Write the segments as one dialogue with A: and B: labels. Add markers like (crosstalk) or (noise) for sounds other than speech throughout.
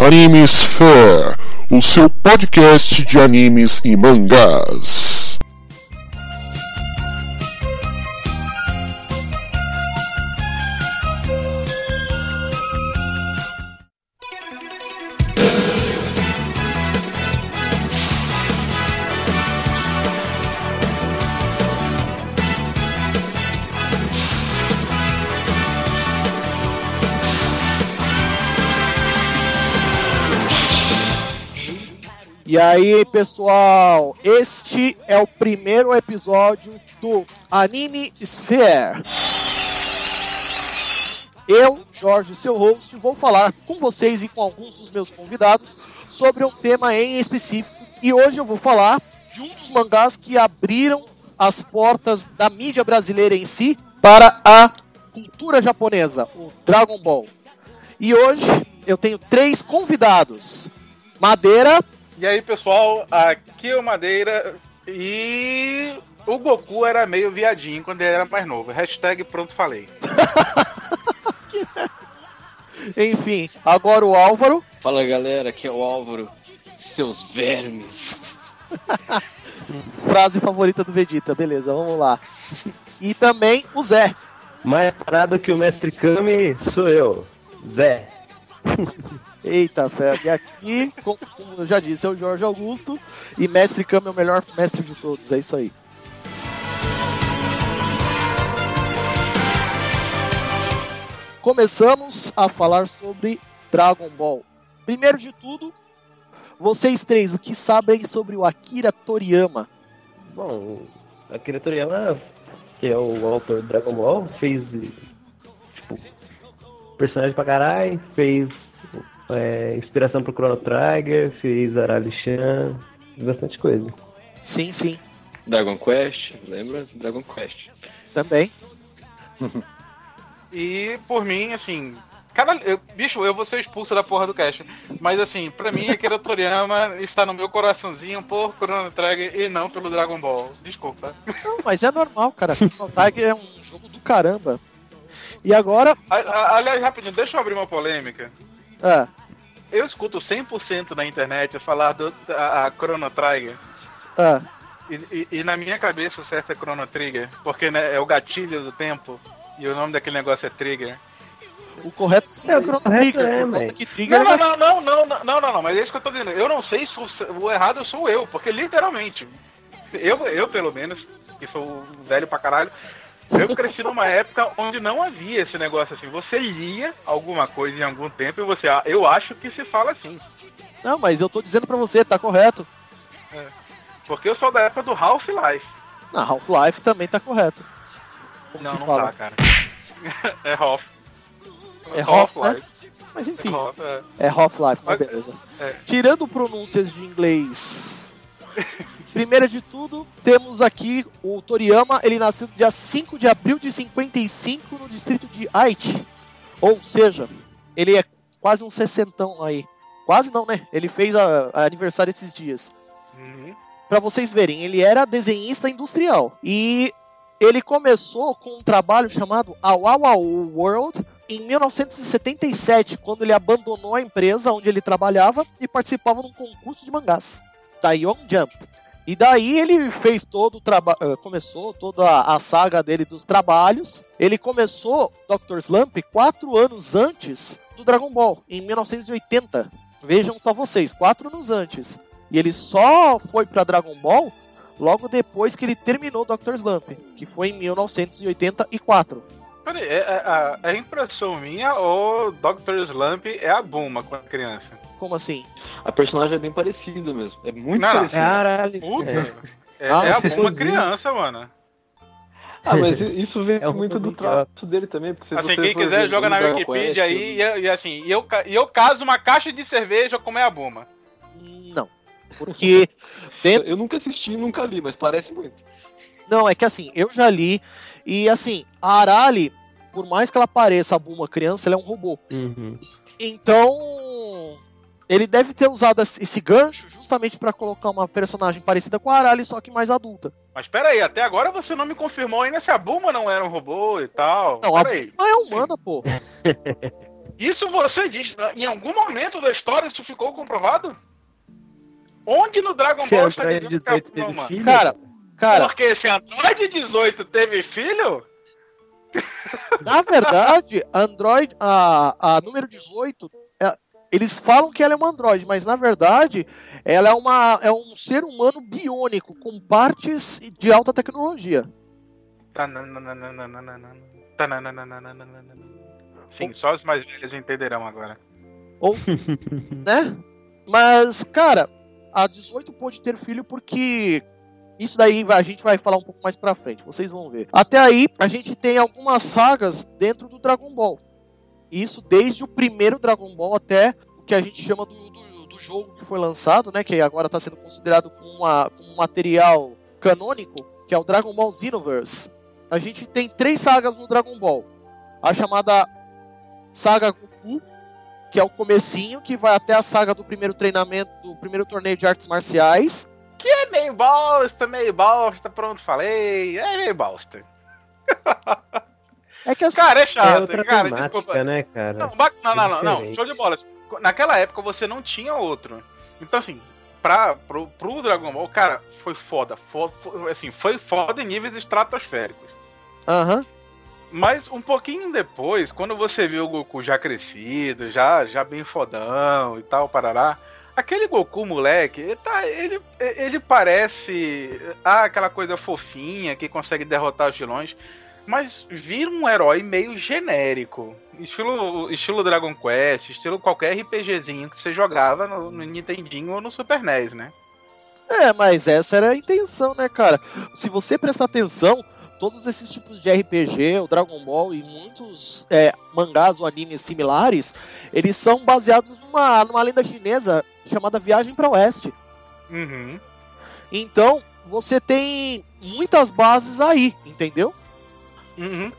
A: Animesphere, o seu podcast de animes e mangás.
B: Aí, pessoal, este é o primeiro episódio do Anime Sphere. Eu, Jorge, seu host, vou falar com vocês e com alguns dos meus convidados sobre um tema em específico. E hoje eu vou falar de um dos mangás que abriram as portas da mídia brasileira em si para a cultura japonesa, o Dragon Ball. E hoje eu tenho três convidados. Madeira,
C: E aí, pessoal, aqui é o Madeira e o Goku era meio viadinho quando ele era mais novo. Hashtag pronto falei. (laughs)
B: enfim, agora o Álvaro.
D: Fala galera, aqui é o Álvaro, seus vermes. (laughs)
B: Frase favorita do Vegeta, beleza, vamos lá. E também o Zé.
E: Mais parado que o Mestre Kami sou eu, Zé. (laughs)
B: Eita, fé. E aqui, como eu já disse, é o Jorge Augusto. E Mestre Kami é o melhor mestre de todos, é isso aí. Começamos a falar sobre Dragon Ball. Primeiro de tudo, vocês três, o que sabem sobre o Akira Toriyama?
E: Bom, Akira Toriyama, que é o autor do Dragon Ball, fez tipo, personagem pra caralho, fez é, inspiração pro Chrono Trigger, fez Arali-chan, fez bastante coisa.
B: Sim, sim,
D: Dragon Quest, lembra? Dragon Quest.
B: também. (laughs)
C: E por mim, assim. Cara, eu- bicho, eu vou ser expulso da porra do cast. Mas assim, pra mim, Akira Toriyama (laughs) está no meu coraçãozinho por Chrono Trigger e não pelo Dragon Ball. Desculpa.
B: Não, mas é normal, cara. Chrono Trigger é um jogo do caramba. E agora,
C: A- a- Aliás, rapidinho, deixa eu abrir uma polêmica.
B: Ah,
C: Eu escuto 100% na internet falar do a, a Chrono Trigger.
B: ah,
C: E, e- e na minha cabeça o certo é Chrono Trigger. Porque né, é o gatilho do tempo. E o nome daquele negócio é Trigger.
B: o correto sim é o Chrono Trigger.
E: é, mas-
B: que Trigger
C: Não,
B: é
C: não, não, não, não, não, não, não, não, mas é isso que eu tô dizendo. Eu não sei se o, o errado sou eu, porque literalmente, eu, eu pelo menos, que sou velho pra caralho, eu cresci numa época onde não havia esse negócio assim. Você lia alguma coisa em algum tempo e você, ah, eu acho que se fala assim.
B: Não, mas eu tô dizendo pra você, tá correto.
C: Porque eu sou da época do Half-Life.
B: Na Half-Life também tá correto. Como
C: Não,
B: se
C: não
B: fala.
C: tá, cara. (laughs) É Half.
B: É Half, né? Mas enfim,
C: Half, é.
B: é Half-Life, mas
C: Mas-
B: beleza.
C: é.
B: Tirando pronúncias de inglês. (laughs) Primeiro de tudo, temos aqui o Toriyama, ele nasceu no dia 5 de abril de 55 no distrito de Aichi. Ou seja, ele é quase um sessentão aí. Quase não, né? Ele fez a, a aniversário esses dias.
C: Uhum.
B: Pra vocês verem, ele era desenhista industrial. E ele começou com um trabalho chamado Awawa World em 1977, quando ele abandonou a empresa onde ele trabalhava e participava de um concurso de mangás, da Young Jump. E daí ele fez todo o trabalho, começou toda a, a saga dele dos trabalhos. Ele começou Dr. Slump quatro anos antes do Dragon Ball, em 1980. Vejam só vocês, quatro anos antes. E ele só foi pra Dragon Ball logo depois que ele terminou Dr. Slump, que foi em 1984.
C: Peraí, é, é, a, é impressão minha ou Dr. Slump é a Buma quando criança?
B: Como assim?
D: A personagem é bem parecida mesmo. É muito
C: Não,
D: parecida.
E: Caralho.
C: Puta!
E: É.
C: É,
B: Ah,
C: é a
B: você
C: Buma
E: viu?
C: criança, mano.
F: Ah, mas (laughs) isso vem
E: É
F: muito do traço dele também. Porque
C: Assim, quem quiser
F: ver
C: joga na Wikipedia aí e, e assim, e eu, e eu caso uma caixa de cerveja como é a Buma.
B: Não. Porque (laughs) dentro.
F: Eu nunca assisti, nunca li, mas parece muito.
B: Não, é que assim, eu já li. E assim, a Arali, por mais que ela pareça a Bulma criança, ela é um robô.
E: Uhum.
B: Então. Ele deve ter usado esse gancho justamente pra colocar uma personagem parecida com a Arali, só que mais adulta.
C: Mas pera aí, até agora você não me confirmou ainda se a Buma não era um robô e tal.
B: Não, a
C: Pera aí.
B: Bulma é humana, pô. (laughs)
C: Isso você diz, em algum momento da história isso ficou comprovado? Onde no Dragon
E: Se
C: Ball está
E: Android
C: dizendo que é
E: 18 teve filho,
B: Cara, cara,
C: Porque se Android 18 teve filho,
B: na verdade, Android, a, a número 18, é- eles falam que ela é uma Android, mas na verdade, ela é, uma, é um ser humano biônico com partes de alta tecnologia.
C: Sim, só os mais velhos entenderão agora.
B: Ou, né? Mas, cara, a 18 pôde ter filho porque isso daí a gente vai falar um pouco mais pra frente, vocês vão ver. Até aí, a gente tem algumas sagas dentro do Dragon Ball. Isso desde o primeiro Dragon Ball até o que a gente chama do, do, do jogo que foi lançado, né? Que agora está sendo considerado como, uma, como um material canônico, que é o Dragon Ball Xenoverse. A gente tem três sagas no Dragon Ball. A chamada Saga Goku, que é o comecinho, que vai até a saga do primeiro treinamento, do primeiro torneio de artes marciais.
C: É meio bosta, meio bosta, pronto, falei. É meio bosta. (laughs)
B: É que assim,
C: Cara, é
E: é
C: chato,
E: outra
C: cara, desculpa.
E: né, cara?
C: Não, ba- não, não, não, não, show de bola. Naquela época você não tinha outro. Então, assim, pra, pro, pro Dragon Ball, cara, foi foda. Fo- fo- assim, foi foda em níveis estratosféricos.
B: aham.
C: Mas um pouquinho depois, quando você viu o Goku já crescido, já, já bem fodão e tal, parará, aquele Goku moleque, ele, tá, ele, ele parece ah, aquela coisa fofinha que consegue derrotar os vilões, mas vira um herói meio genérico. Estilo, estilo Dragon Quest, estilo qualquer RPGzinho que você jogava no, no Nintendinho ou no Super NES, né?
B: É, mas essa era a intenção, né, cara? Se você prestar atenção, todos esses tipos de RPG, o Dragon Ball e muitos é, mangás ou animes similares, eles são baseados numa, numa lenda chinesa chamada Viagem para o Oeste.
C: Uhum.
B: Então, você tem muitas bases aí, entendeu?
C: Uhum.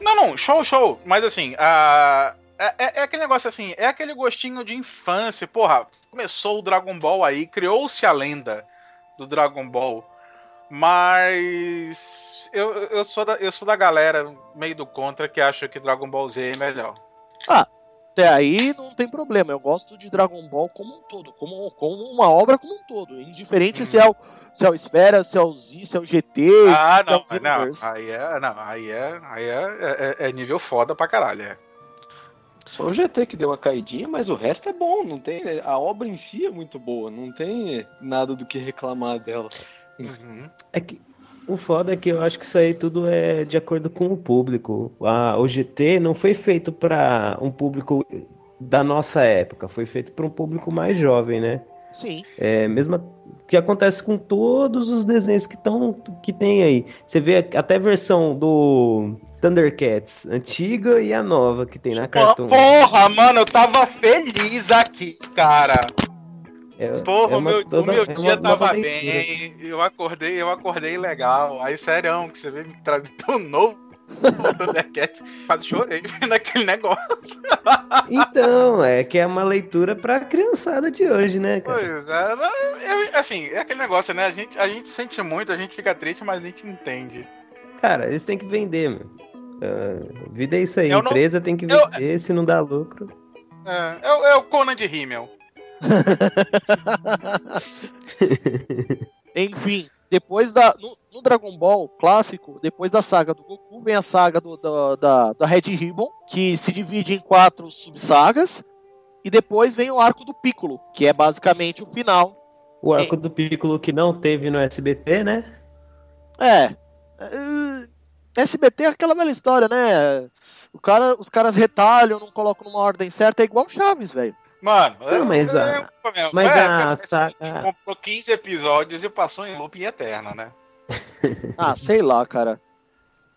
C: Não, não, show, show. Mas assim, a... é, é- é aquele negócio assim, é aquele gostinho de infância. Porra, começou o Dragon Ball aí, criou-se a lenda do Dragon Ball. Mas eu, eu, sou da, eu sou da galera meio do contra que acha que Dragon Ball Z é melhor.
B: Até aí não tem problema. Eu gosto de Dragon Ball como um todo, como, como uma obra como um todo. Indiferente se, é o, se é o Esfera, se é o Z, se é o GT,
C: Ah,
B: se é
C: não,
B: o
C: mas não, aí é, não, aí é, aí é, é, é nível foda pra caralho. É.
F: Só o GT que deu uma caidinha, mas o resto é bom, não tem. A obra em si é muito boa, não tem nada do que reclamar dela.
C: Uhum.
E: É que o foda é que eu acho que isso aí tudo é de acordo com o público. A, o GT não foi feito para um público da nossa época, foi feito para um público mais jovem, né?
B: Sim.
E: É mesmo que acontece com todos os desenhos que estão que tem aí. Você vê até a versão do Thundercats antiga e a nova que tem na Cartoon.
C: Porra, mano, eu tava feliz aqui, cara.
E: É-
C: Porra,
E: é
C: o
E: uma-
C: meu,
E: toda-
C: o meu
E: é
C: dia
E: nova
C: tava bem. Eu acordei, eu acordei legal. Aí, sério, que você veio me trazer (laughs) tão novo. Thundercats, quase chorei (laughs) vendo aquele negócio.
E: Então, é que é uma leitura pra criançada de hoje, né, cara?
C: Pois é, não, eu- assim, é aquele negócio, né? A gente, a gente sente muito, a gente fica triste, mas a gente entende.
E: Cara, eles têm que vender, mano. Ah, vida é isso aí,
C: Eu não-
E: empresa tem que
C: eu-
E: vender, se não dá lucro.
C: É, é, o- é o Conan de Rimmel. (laughs)
B: Enfim, depois da. No, no Dragon Ball clássico, depois da saga do Goku, vem a saga do, da, da, da Red Ribbon, que se divide em quatro subsagas. E depois vem o arco do Piccolo, que é basicamente o final.
E: O arco do Piccolo que não teve no SBT, né?
B: É. eh, SBT é aquela velha história, né? O cara, os caras retalham, não colocam numa ordem certa, é igual Chaves, velho.
C: Mano,
E: Não, mas a-
C: é,
E: mas
C: é,
E: a
C: é,
E: saga-
C: comprou 15 episódios e passou em loop eterno, né? (laughs)
B: Ah, sei lá, cara.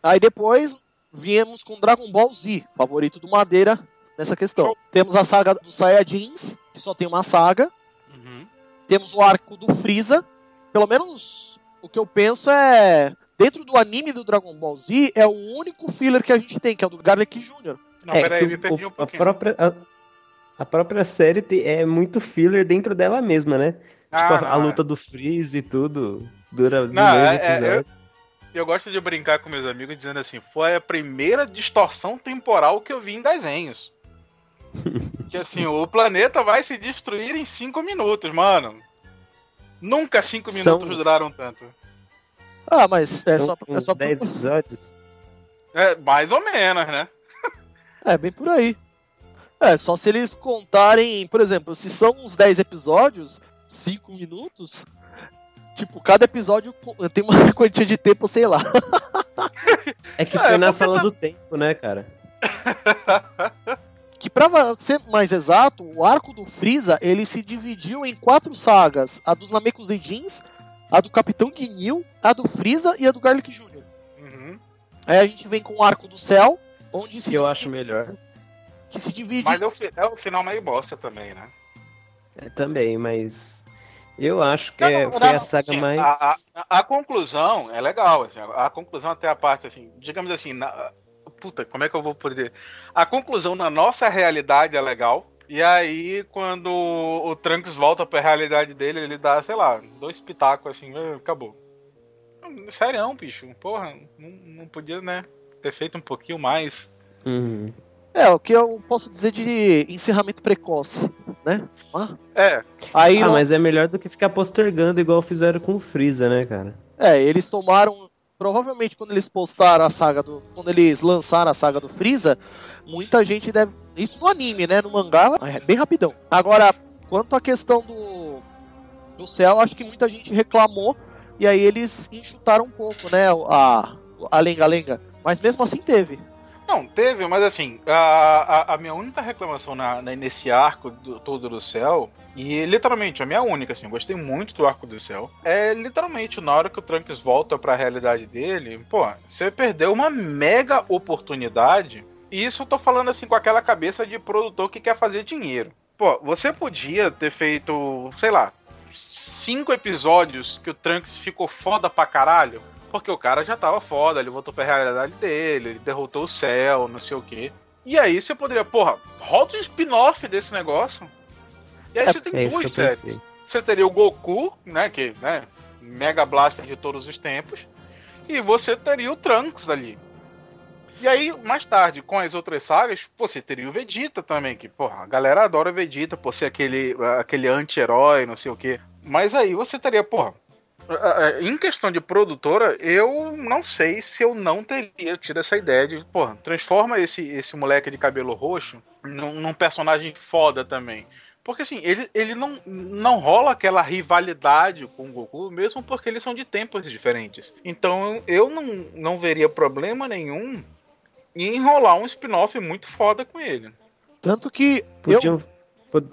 B: Aí depois viemos com Dragon Ball Z, favorito do Madeira nessa questão. Temos a saga dos Saiyajins, que só tem uma saga.
C: Uhum.
B: Temos o arco do Freeza. Pelo menos o que eu penso é. Dentro do anime do Dragon Ball Z, é o único filler que a gente tem, que é o do Garlic Jr.
C: Não,
E: é,
C: peraí, me
E: o-
C: perdi um
E: a
C: pouquinho.
E: própria, a, a própria série é muito filler dentro dela mesma, né?
C: Ah,
E: Tipo, a,
C: não,
E: a
C: é.
E: luta do Freeze e tudo dura
C: Não, é- é-
E: episódio.
C: Eu gosto de brincar com meus amigos dizendo assim, foi a primeira distorção temporal que eu vi em desenhos. (laughs) Que assim, o planeta vai se destruir em 5 minutos, mano. Nunca 5
E: São-
C: minutos duraram tanto.
B: Ah, mas é
E: São
B: só, é só
E: 10 episódios.
C: É, mais ou menos, né?
B: É, bem por aí. É, só se eles contarem, por exemplo, se são uns 10 episódios, 5 minutos, tipo, cada episódio (laughs) tem uma (laughs) quantia de tempo, sei lá.
E: É que
C: É,
E: foi na
C: porque
E: sala
C: tá-
E: do tempo, né, cara? (laughs)
B: Que pra ser mais exato, o arco do Freeza, ele se dividiu em quatro sagas. A dos Namekuseidins, a do Capitão Guinil, a do Freeza e a do Garlic Jr.
C: Uhum.
B: Aí a gente vem com o arco do Céu, onde se
E: Que eu acho melhor.
B: Que se divide
C: Mas é o, é o final meio bosta também, né?
E: É, também, mas eu acho que
C: Não,
E: é-
C: não,
E: foi
C: não,
E: a saga
C: assim,
E: mais.
C: A, a- a conclusão é legal, assim, a, a conclusão até a parte, assim, digamos assim, na- puta, como é que eu vou poder... A conclusão na nossa realidade é legal, e aí quando o Trunks volta pra realidade dele, ele dá, sei lá, dois pitacos, assim, "Ah, acabou. Sério, bicho, porra, não, não podia, né, ter feito um pouquinho mais.
E: Uhum.
B: É, o que eu posso dizer de encerramento precoce, né? Ah,
C: É,
B: Aí,
E: Ah,
B: lá-
E: mas é melhor do que ficar postergando igual fizeram com o Freeza, né, cara?
B: é, eles tomaram. Provavelmente quando eles postaram a saga do. Quando eles lançaram a saga do Freeza, muita gente deve. Isso no anime, né? No mangá, é bem rapidão. Agora, quanto à questão do. Do céu, acho que muita gente reclamou. E aí eles enxutaram um pouco, né? A. A lenga-lenga. Mas mesmo assim teve.
C: Não, teve, mas assim, a, a, a minha única reclamação na, na- nesse arco do, todo do céu, e literalmente a minha única, assim, gostei muito do arco do céu, é literalmente na hora que o Trunks volta pra realidade dele, pô, você perdeu uma mega oportunidade, e isso eu tô falando assim com aquela cabeça de produtor que quer fazer dinheiro. Pô, você podia ter feito, sei lá, cinco episódios que o Trunks ficou foda pra caralho, porque o cara já tava foda, ele voltou pra realidade dele, ele derrotou o céu, não sei o quê. E aí você poderia, porra, roda um spin-off desse negócio. E aí
B: É,
C: você tem
E: é
C: duas séries. Você teria o Goku, né, que, né, Mega Blaster de todos os tempos, e você teria o Trunks ali. E aí, mais tarde, com as outras sagas, pô, você teria o Vegeta também, que, porra, a galera adora o Vegeta por ser aquele, aquele anti-herói, não sei o quê. Mas aí você teria, porra, em questão de produtora, eu não sei se eu não teria tido essa ideia de, porra, transforma esse, esse moleque de cabelo roxo num, num personagem foda também. Porque assim, ele, ele não, não rola aquela rivalidade com o Goku, mesmo porque eles são de tempos diferentes. Então eu não, não veria problema nenhum em enrolar um spin-off muito foda com ele.
B: Tanto que eu.
E: Podiam, pod-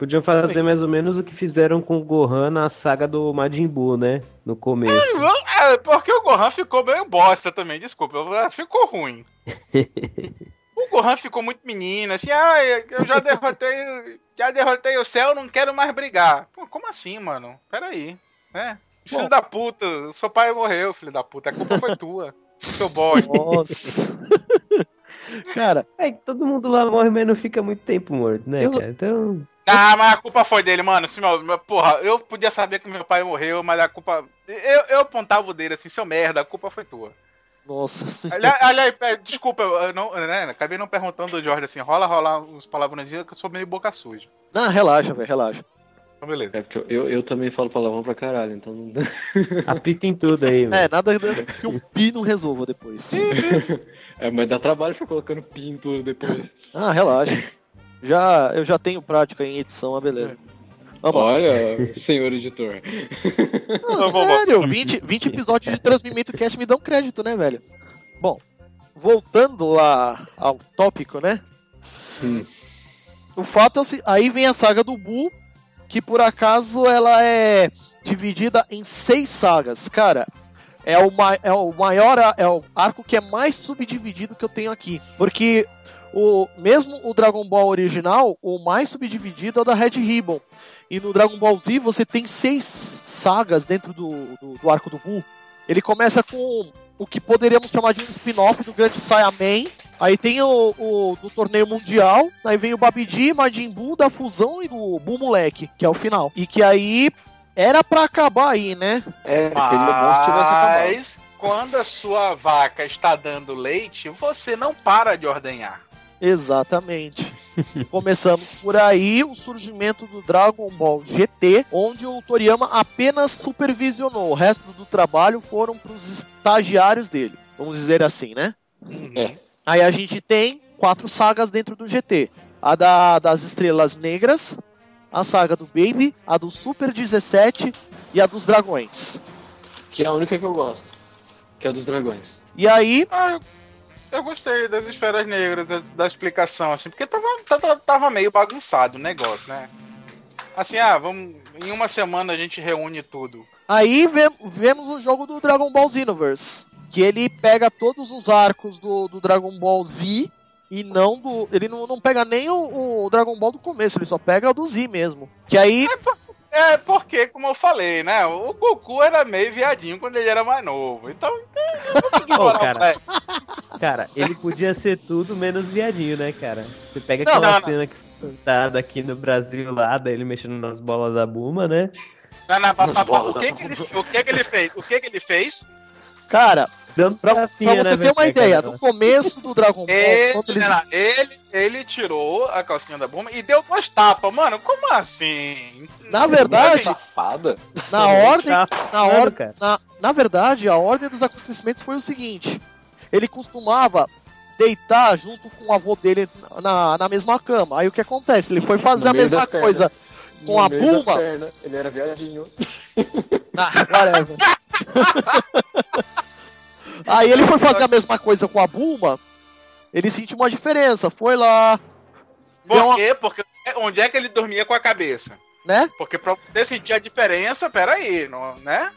E: podiam fazer mais ou menos o que fizeram com o Gohan na saga do Majin Buu, né? No começo.
C: É, porque o Gohan ficou meio bosta também, desculpa, eu- ficou ruim. (laughs) O Gohan ficou muito menino, assim, ah, eu já derrotei, já derrotei o céu, não quero mais brigar. Pô, como assim, mano? Peraí, né? Filho
B: Bom.
C: da puta, seu pai morreu, filho da puta, a culpa foi tua, seu bosta.
B: Nossa. (laughs) Cara,
E: É que todo mundo lá morre, mas não fica muito tempo morto, né,
B: Eu-
E: cara? Então.
C: Ah, mas a culpa foi dele, mano. Assim, meu, meu- porra, eu podia saber que meu pai morreu, mas a culpa. Eu, eu apontava o dele assim, seu merda, a culpa foi tua.
B: nossa.
C: Aliás, aliás, é, desculpa, eu não, né, acabei não perguntando do Jorge assim, rola rolar uns palavrõezinhos que eu sou meio boca suja.
B: Não, relaxa, velho, relaxa.
C: Então, beleza.
F: É porque eu, eu também falo palavrão pra caralho, então não dá. (laughs)
E: Apita em tudo aí,
B: É,
E: velho.
B: nada que um pi não resolva depois. (laughs)
F: É, mas dá trabalho ficar colocando pi em tudo depois.
B: Ah, relaxa. Já, eu já tenho prática em edição, ah, beleza. Vamos lá.
F: Olha, senhor editor.
B: Não,
C: bom,
B: sério, 20, 20 episódios de Transmimento Cast me dão crédito, né, velho? Bom, voltando lá ao tópico, né?
F: Hum.
B: O fato é se- aí vem a saga do Buu, que por acaso ela é dividida em seis sagas. Cara, é o, ma- é o maior, a- é o arco que é mais subdividido que eu tenho aqui. Porque o mesmo o Dragon Ball original, o mais subdividido é o da Red Ribbon. E no Dragon Ball Z você tem seis sagas dentro do, do, do arco do Buu. Ele começa com o que poderíamos chamar de um spin-off do grande Saiyaman. Aí tem o, o do torneio mundial. Aí vem o Babidi, Majin Buu, da fusão e do Buu Moleque, que é o final. E que aí era pra acabar aí, né?
D: É, seria bom se tivesse acabado.
C: Mas quando a sua vaca está dando leite, você não para de ordenhar.
B: Exatamente. Começamos por aí o surgimento do Dragon Ball GT, onde o Toriyama apenas supervisionou. O resto do trabalho foram para os estagiários dele, vamos dizer assim, né?
F: É.
B: Aí a gente tem quatro sagas dentro do GT: a da, das Estrelas Negras, a saga do Baby, a do Super 17 e a dos Dragões.
F: Que é a única que eu gosto. Que é a dos dragões.
B: E aí,
C: Ah, eu, eu gostei das esferas negras, da, da explicação, assim, porque tava, tava, tava meio bagunçado o negócio, né? Assim, ah, vamos. Em uma semana a gente reúne tudo.
B: aí ve- vemos o jogo do Dragon Ball Xenoverse, que ele pega todos os arcos do, do Dragon Ball Z e não do. Ele não, não pega nem o, o Dragon Ball do começo, ele só pega o do Z mesmo. Que aí.
C: É, porque, como eu falei, né? O Goku era meio viadinho quando ele era mais novo. Então,
E: Ô, cara. Cara, ele podia ser tudo menos viadinho, né, cara? Você pega
B: Não,
E: aquela
C: não, não.
E: cena que foi cantada aqui no Brasil lá, dele mexendo nas bolas da Buma, né?
C: Não, não, pa- o, que que ele, o que que ele fez? O que que ele fez?
B: Cara,
E: Dando
B: pra, pra você
E: na
B: ter uma ideia, no começo do Dragon Ball, eles
C: ele, ele tirou a calcinha da Buma e deu duas tapas. Mano, como assim?
B: Na verdade,
F: Safada.
B: na (laughs) ordem, na
E: cara.
B: na, na verdade, a ordem dos acontecimentos foi o seguinte: ele costumava deitar junto com o avô dele na, na mesma cama. Aí o que acontece? Ele foi fazer
F: No
B: a mesma coisa com
F: No
B: a Bulma.
F: perna, Ele era viadinho.
B: Ah, whatever. (laughs) Aí ele foi fazer a mesma coisa com a Bulma. Ele sentiu uma diferença, foi lá,
C: Por
B: uma,
C: quê? Porque onde é que ele dormia com a cabeça?
B: né?
C: Porque pra você sentir a diferença, peraí, não, né?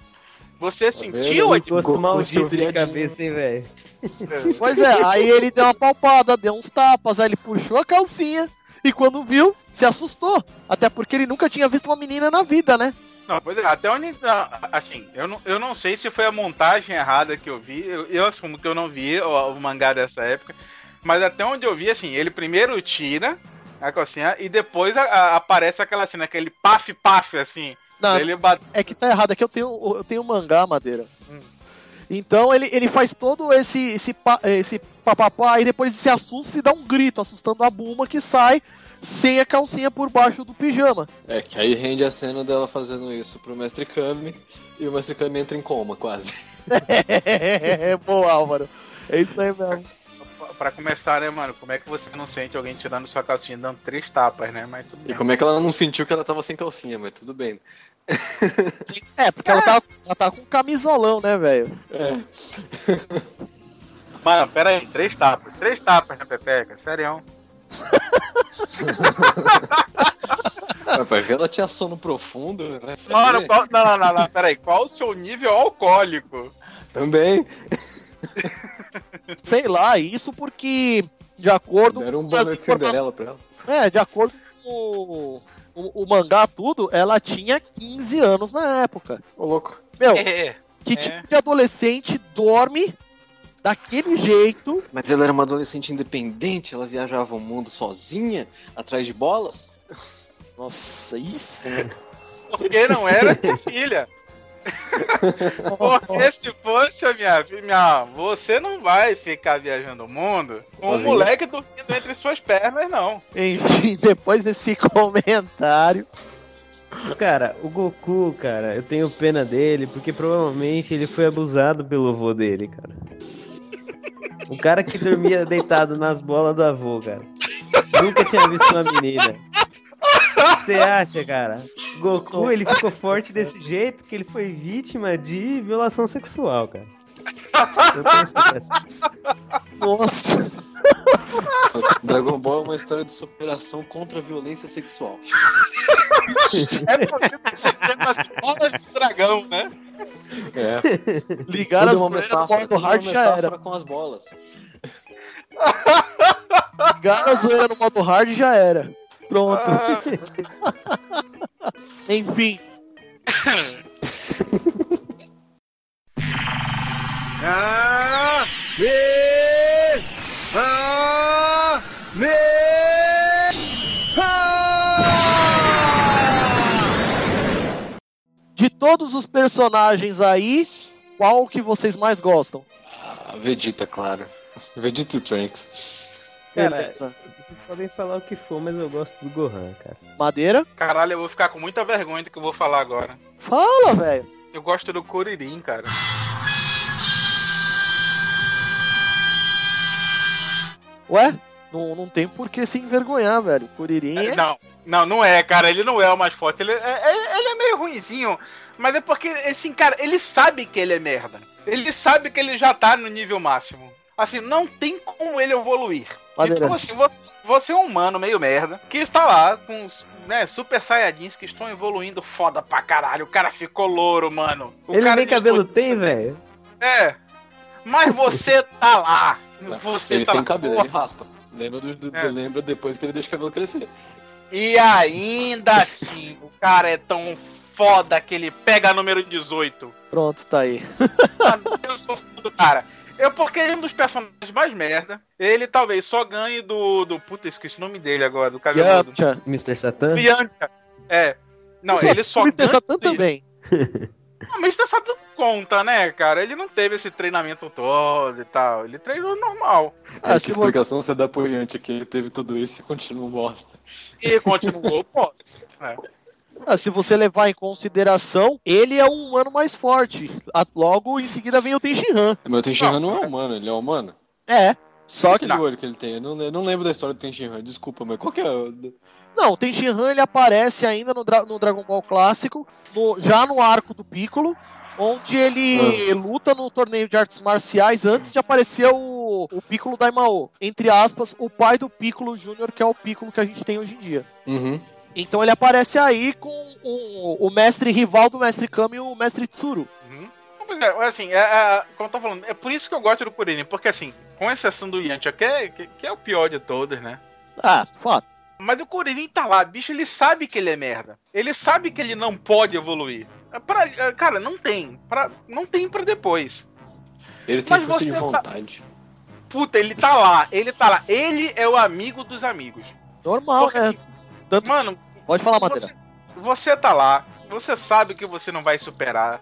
C: Você sentiu
E: Um
C: a
F: Goku,
E: maldito de cabeça, hein, velho?
C: diferença?
B: Pois é, aí ele deu uma palpada, deu uns tapas, aí ele puxou a calcinha e quando viu, se assustou. Até porque ele nunca tinha visto uma menina na vida, né?
C: Não, pois é, até onde. não, Assim, eu não, eu não sei se foi a montagem errada que eu vi. Eu, eu assumo que eu não vi o, o mangá dessa época. Mas até onde eu vi, assim, ele primeiro tira a calcinha e depois a- a- aparece aquela cena, aquele paf-paf, assim.
B: Não,
C: Ele bate.
B: é que tá errado, é que eu tenho, eu tenho mangá, Madeira.
C: Hum.
B: Então ele, ele faz todo esse esse, esse papapá e depois se assusta e dá um grito, assustando a Bulma que sai sem a calcinha por baixo do pijama.
F: É, que aí rende a cena dela fazendo isso pro Mestre Kami. E o Mestre Kami entra em coma, quase. (laughs)
B: Boa, Álvaro. É isso aí mesmo.
C: Pra começar, né, mano? Como é que você não sente alguém tirando sua calcinha dando três tapas, né? Mas tudo
F: E
C: bem.
F: como é que ela não sentiu que ela tava sem calcinha, mas tudo bem.
B: É, porque ela tá, ela tá com um camisolão, né, velho?
F: É.
C: Mano, pera aí, três tapas. Três tapas na pepeca, sério. (laughs)
F: Mas vai ver, ela tinha sono profundo, né?
C: Mano, qual, não, não, não, não, pera aí. Qual o seu nível alcoólico?
F: Também. (laughs)
B: Sei lá, isso porque, de acordo
F: Deram um
B: com as informações-
F: Cinderela pra ela.
B: É, de acordo com o, o, o mangá, tudo, ela tinha 15 anos na época.
F: Ô, louco.
B: Meu,
C: É,
B: que
C: é.
B: tipo de adolescente dorme daquele jeito?
F: Mas ela era uma adolescente independente, ela viajava o mundo sozinha, atrás de bolas. (laughs)
B: Nossa, isso.
C: porque não era minha filha. (laughs) Porque se fosse a minha filha, você não vai ficar viajando o mundo com um moleque dormindo entre suas pernas, não.
B: Enfim, (laughs) depois desse comentário.
E: Mas, cara, o Goku, cara, eu tenho pena dele, porque provavelmente ele foi abusado pelo avô dele, cara. O cara que dormia deitado nas bolas do avô, cara. Nunca tinha visto uma menina. Você acha, cara? Goku, ele ficou forte desse jeito que ele foi vítima de violação sexual, cara. Eu certeza.
B: Nossa, (laughs)
F: Dragon Ball é uma história de superação contra a violência sexual.
C: É porque você tem umas bolas de dragão, né?
F: É.
B: ligaram a
F: Tudo é
B: zoeira no
F: é
B: hard já era.
F: com as bolas.
B: Ligaram a zoeira no modo hard já era. Pronto. Enfim, (laughs)
C: Ah,
B: de todos os personagens aí, qual que vocês mais gostam?
F: Ah, Vegeta, claro. (laughs) Vegeta e Trunks.
B: Beleza.
E: Vocês podem falar o que for, mas eu gosto do Gohan, cara.
B: Madeira?
C: Caralho, eu vou ficar com muita vergonha do que eu vou falar agora.
B: Fala, velho.
C: Eu gosto do Kuririn, cara.
B: Ué? Não, não tem por que se envergonhar, velho. Kuririn é...
C: Não, não, não é, cara. Ele não é o mais forte. Ele é, é- ele é meio ruinzinho. Mas é porque, assim, cara, ele sabe que ele é merda. Ele sabe que ele já tá no nível máximo. Assim, não tem como ele evoluir.
B: Madeira.
C: Então, assim, vo- você é um humano meio merda que está lá com os né, super saiyajins que estão evoluindo foda pra caralho. O cara ficou louro, mano. O
E: Ele
C: cara
E: nem cabelo tem, velho?
C: É. Mas você tá lá. Você
F: ele
C: tá
F: tem cabelo,
C: Porra.
F: ele raspa. Lembra, do, do-
C: É.
F: lembra depois que ele deixa o cabelo crescer.
C: E ainda assim, o cara é tão foda que ele pega número 18.
B: Pronto, tá aí.
C: Mano, eu sou fã do cara. Eu, porque ele é um dos personagens mais merda. Ele talvez só ganhe do. do puta, esqueci o nome dele agora, do cabeludo.
B: Yamcha.
E: Mr. Satan?
C: Bianca. É. Não, ele só
B: O Mr.
C: ganha.
B: Satan também. (laughs)
C: Não, mas. Satan conta, né, cara? Ele não teve esse treinamento todo e tal. Ele treinou normal.
B: Ah,
F: Essa
B: se vo-
F: explicação você dá pro Yanti que ele teve tudo isso e continua um bosta.
C: E continuou, pô. É.
B: Ah, se você levar em consideração, ele é um humano mais forte. Ah, Logo em seguida vem o Tenshinhan.
F: Mas o Tenshinhan não é humano, ele é humano.
B: É. Só que.
F: Aquele olho que ele tem, eu não, eu não lembro da história do Tenshinhan, desculpa, mas qual que é?
B: Não, o Tenshinhan ele aparece ainda no, Dra- no Dragon Ball clássico, no- já no arco do Piccolo, onde ele luta no torneio de artes marciais antes de aparecer o, o Piccolo Daimao. Entre aspas, o pai do Piccolo Júnior, que é o Piccolo que a gente tem hoje em dia.
F: Uhum.
B: Então ele aparece aí com o, o mestre rival do mestre Kami, o mestre Tsuru.
C: Uhum. Pois é, assim, é, é, como eu tô falando, é por isso que eu gosto do Kuririn, porque assim, com exceção do Yantia, que é, que, que é o pior de todos, né?
B: Ah, fato.
C: Mas o Kuririn tá lá, bicho, ele sabe que ele é merda. Ele sabe que ele não pode evoluir. É Pra, é, cara, não tem. Pra, não tem pra depois.
F: Ele tem
C: Mas
F: força de
C: você tá-
F: vontade.
C: Puta, ele tá lá, ele tá lá. Ele é o amigo dos amigos.
B: Normal,
C: Porque,
B: né?
C: assim,
B: Tanto
C: Mano,
B: Pode falar, Madeira.
C: você, você tá lá, você sabe que você não vai superar.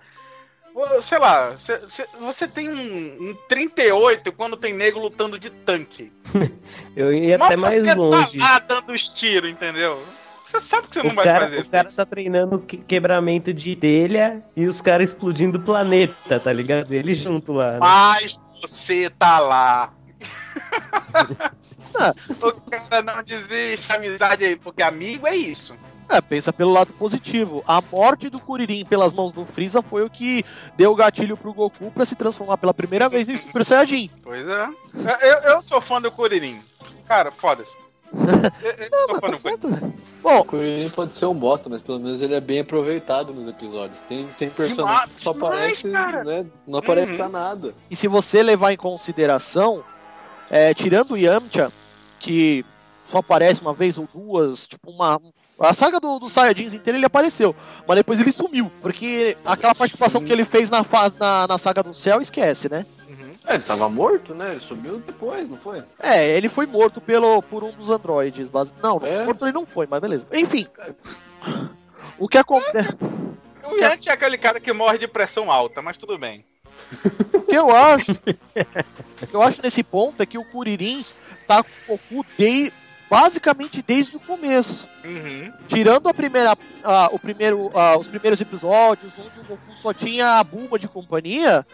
C: Sei lá, você, você- você tem um, um 38 quando tem nego lutando de tanque. (laughs)
E: Eu ia
C: Mas
E: até mais
C: você
E: longe.
C: tá lá dando os tiros, entendeu? Você sabe que você não
E: O
C: vai
E: cara,
C: fazer
E: o cara tá treinando que- quebramento de telha e os caras explodindo o planeta, tá ligado? Ele junto lá. né?
C: Mas você tá lá. (laughs) (laughs) o cara não desiste, amizade aí, porque amigo é isso.
B: É, pensa pelo lado positivo. A morte do Kuririn pelas mãos do Freeza foi o que deu o gatilho pro Goku pra se transformar pela primeira vez em Super Saiyajin.
C: Pois é. Eu, eu sou fã do Kuririn. Cara, foda-se. (laughs)
B: Não, mas tá certo, velho. Bom,
F: O Kuririn pode ser um bosta, mas pelo menos ele é bem aproveitado nos episódios. Tem, tem personagem que só aparece, né? Não aparece
C: Uhum.
F: pra nada.
B: e se você levar em consideração, é, tirando o Yamcha, que só aparece uma vez ou duas, tipo uma. A saga do, do Saiyajins inteira ele apareceu, mas depois ele sumiu, porque aquela participação que ele fez na, fase, na, na saga do céu, esquece, né?
C: Uhum.
F: É, ele tava morto, né? Ele sumiu depois, não foi?
B: É, ele foi morto pelo, por um dos androides. base- Não,
F: É?
B: morto ele não foi, mas beleza. Enfim. O que acontece. (laughs)
C: O Yanti é aquele cara que morre de pressão alta, mas tudo bem.
B: O que eu acho. o que eu acho nesse ponto é que o Kuririn tá com o Goku de, basicamente desde o começo.
C: Uhum.
B: Tirando a primeira, o primeiro, os primeiros episódios, onde o Goku só tinha a Bulma de companhia.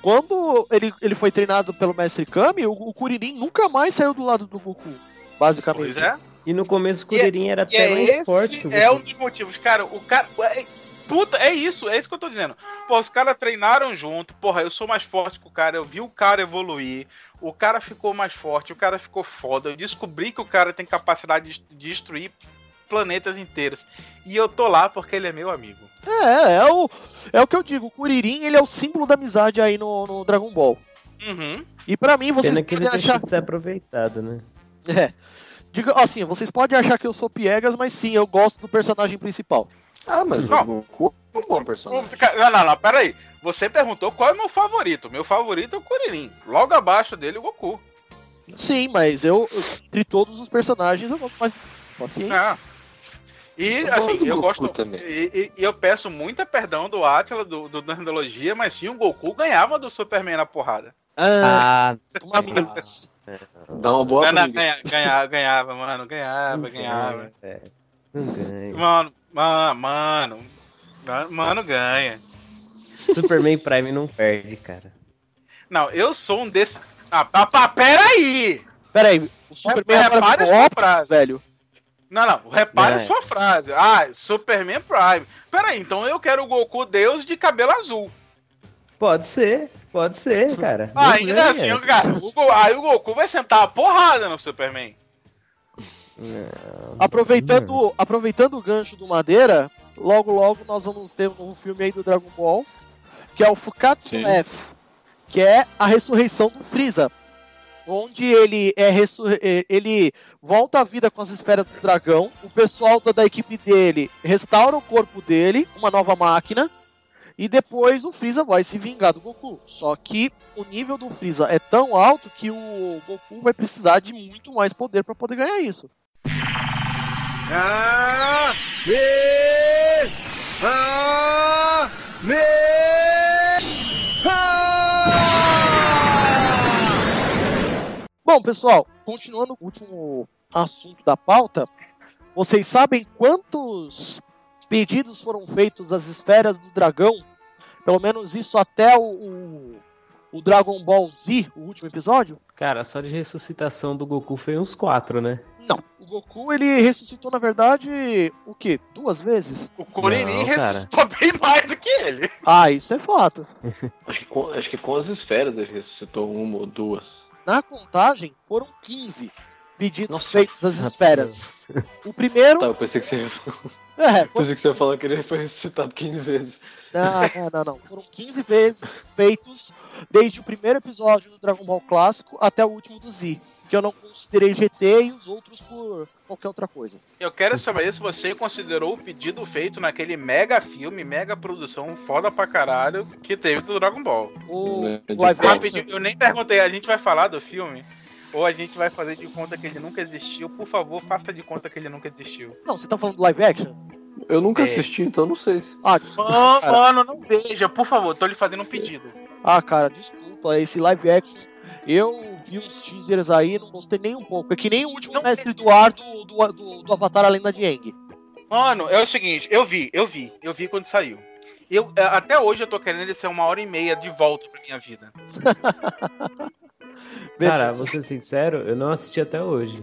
B: Quando ele, ele foi treinado pelo Mestre Kami, o, o Kuririn nunca mais saiu do lado do Goku. Basicamente.
C: Pois é.
E: E no começo o
C: E é-
E: Kuririn era
C: E
E: até
C: é
E: mais forte que
C: esse
E: o
C: é um dos motivos, cara. O cara. É- puta, é isso, é isso que eu tô dizendo. Pô, os caras treinaram junto, porra, eu sou mais forte que o cara, eu vi o cara evoluir, o cara ficou mais forte, o cara ficou foda, eu descobri que o cara tem capacidade de destruir planetas inteiros. E eu tô lá porque ele é meu amigo.
B: É, é o, é o que eu digo. O Kuririn ele é o símbolo da amizade aí no, no Dragon Ball.
C: Uhum.
B: E pra mim, vocês
E: Pena que
B: podem achar.
E: de ser aproveitado, né?
B: É. Diga, assim, vocês podem achar que eu sou piegas, mas sim, eu gosto do personagem principal.
F: Ah, mas
C: Não.
F: o Goku é um bom personagem.
C: Não, não, não, pera aí. Você perguntou qual é o meu favorito. Meu favorito é o Kuririn. Logo abaixo dele, o Goku.
B: Sim, mas eu, entre todos os personagens, eu gosto mais. Paciência.
C: Ah. E
F: Eu
C: assim, eu gosto.
F: também.
C: E, e- e eu peço muita perdão do Atila, do, do Nerdologia, mas sim, o Goku ganhava do Superman na porrada.
B: Ah,
E: Ah,
B: toma menos.
F: Dá uma boa
C: Não, não, ganha- ganhava, ganhava, mano. Ganhava,
E: não
C: ganhava.
E: ganha, velho. Não ganha.
C: Mano, mano, mano. Mano, ganha.
E: Superman Prime não perde, cara.
C: Não, eu sou um desses. Ah, pá, pá, peraí!
B: Pera aí, o Superman agora
C: repare
B: ficou
C: essa
B: Optimus,
C: frase.
B: velho.
C: Não, não, repare
E: É.
C: a sua frase. Ah, Superman Prime. Peraí, então eu quero o Goku Deus de cabelo azul.
E: Pode ser, pode ser, cara.
C: Ah, ainda
E: ganha.
C: assim, cara, o Go- aí o Goku vai sentar a porrada no Superman.
B: Aproveitando, aproveitando o gancho do Madeira, logo logo nós vamos ter um filme aí do Dragon Ball, que é o Fukatsu
F: Sim.
B: F, que é a ressurreição do Freeza. Onde ele é eh, ele volta à vida com as esferas do dragão, o pessoal da, da equipe dele restaura o corpo dele, uma nova máquina, e depois o Freeza vai se vingar do Goku. Só que o nível do Freeza é tão alto que o Goku vai precisar de muito mais poder para poder ganhar isso.
C: Ah,
B: Bom, pessoal, continuando o último assunto da pauta, vocês sabem quantos pedidos foram feitos às esferas do dragão? Pelo menos isso até o, o, o Dragon Ball Z, o último episódio?
E: Cara, só de ressuscitação do Goku foi uns quatro, né?
B: Não. O Goku, ele ressuscitou, na verdade, o quê? Duas vezes?
C: o Kuririn ressuscitou (laughs) bem mais do que ele.
B: Ah, isso é fato. (laughs)
F: Acho que, com, acho que com as esferas ele ressuscitou uma ou duas.
B: Na contagem, foram 15 pedidos
E: Nossa,
B: feitos às
E: rapaz.
B: esferas. O primeiro...
F: Tá, eu pensei que você ia,
B: É, (laughs) foi
F: pensei que você ia falar que ele foi ressuscitado 15 vezes.
B: Não, não, não, não. Foram 15 vezes feitos desde o primeiro episódio do Dragon Ball clássico até o último do Z. Que eu não considerei GT e os outros por qualquer outra coisa.
C: Eu quero saber se você considerou o pedido feito naquele mega filme, mega produção foda pra caralho que teve do Dragon Ball.
B: O
F: É, de
B: live action.
C: Rapidinho, eu nem perguntei, a gente vai falar do filme? Ou a gente vai fazer de conta que ele nunca existiu? Por favor, faça de conta que ele nunca existiu.
B: Não, você tá falando do live action?
F: Eu nunca
C: É.
F: assisti, então não sei se.
B: Ah, desculpa.
C: Mano,
B: Cara.
C: mano, não veja, por favor, tô lhe fazendo um pedido.
B: Ah, cara, desculpa. Esse live action. Eu vi uns teasers aí não gostei nem um pouco. É que nem o último
C: Não
B: mestre do ar do, do, do, do Avatar A Lenda de Aang.
C: Mano, é o seguinte, eu vi, eu vi, eu vi quando saiu. Eu, é, até hoje eu tô querendo ele ser uma hora e meia de volta pra minha vida. (laughs)
E: Cara, vou ser sincero, eu não assisti até hoje.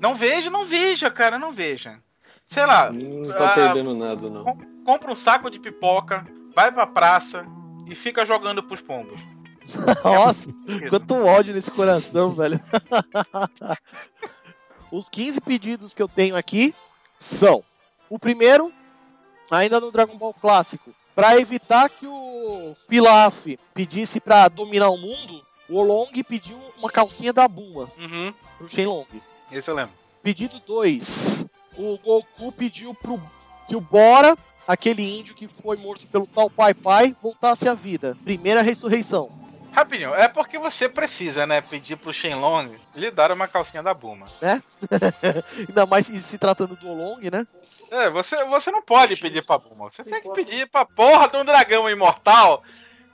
C: Não veja, não veja, cara, não veja. Sei lá,
F: Não tá perdendo nada, não.
C: compra um saco de pipoca, vai pra praça e fica jogando pros pombos. (laughs)
B: Nossa, quanto ódio nesse coração, velho. (laughs) Os 15 pedidos que eu tenho aqui são: o primeiro, ainda no Dragon Ball clássico, para evitar que o Pilaf pedisse pra dominar o mundo, o Olong pediu uma calcinha da Buma
C: Uhum,
B: pro Shenlong.
C: esse eu lembro.
B: Pedido 2, o Goku pediu pro que o Bora, aquele índio que foi morto pelo tal Pai Pai, voltasse à vida. Primeira ressurreição.
C: Rapidinho, é porque você precisa, né, pedir pro Shenlong lhe dar uma calcinha da Buma. (laughs)
B: Ainda mais se, se tratando do Olong, né?
C: É, você, você não pode pedir pra Buma, você tem que pedir pra porra de um dragão imortal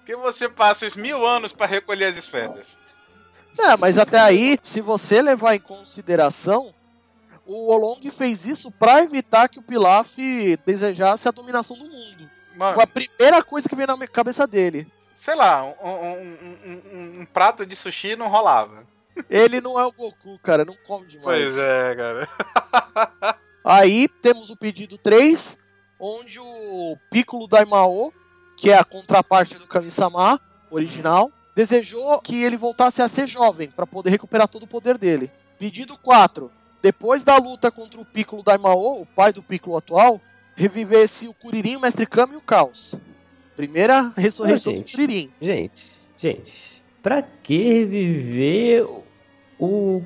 C: que você passa os mil anos pra recolher as esferas.
B: É, mas até aí, se você levar em consideração, o Olong fez isso pra evitar que o Pilaf desejasse a dominação do mundo.
C: Mano,
B: Foi a primeira coisa que veio na cabeça dele.
C: sei lá, um, um, um- um- um prato de sushi não rolava.
B: Ele não é o Goku, cara, não come demais.
C: Pois é, cara. (laughs)
B: Aí temos o pedido 3, onde o Piccolo Daimao, que é a contraparte do Kami-sama original, desejou que ele voltasse a ser jovem para poder recuperar todo o poder dele. Pedido 4. Depois da luta contra o Piccolo Daimao, o pai do Piccolo atual, revivesse o Kuririn, o Mestre Kami e o Caos. Primeira ressurreição
E: Ah,
B: do
E: gente.
B: Kuririn.
E: Gente, gente, pra que reviver o, o,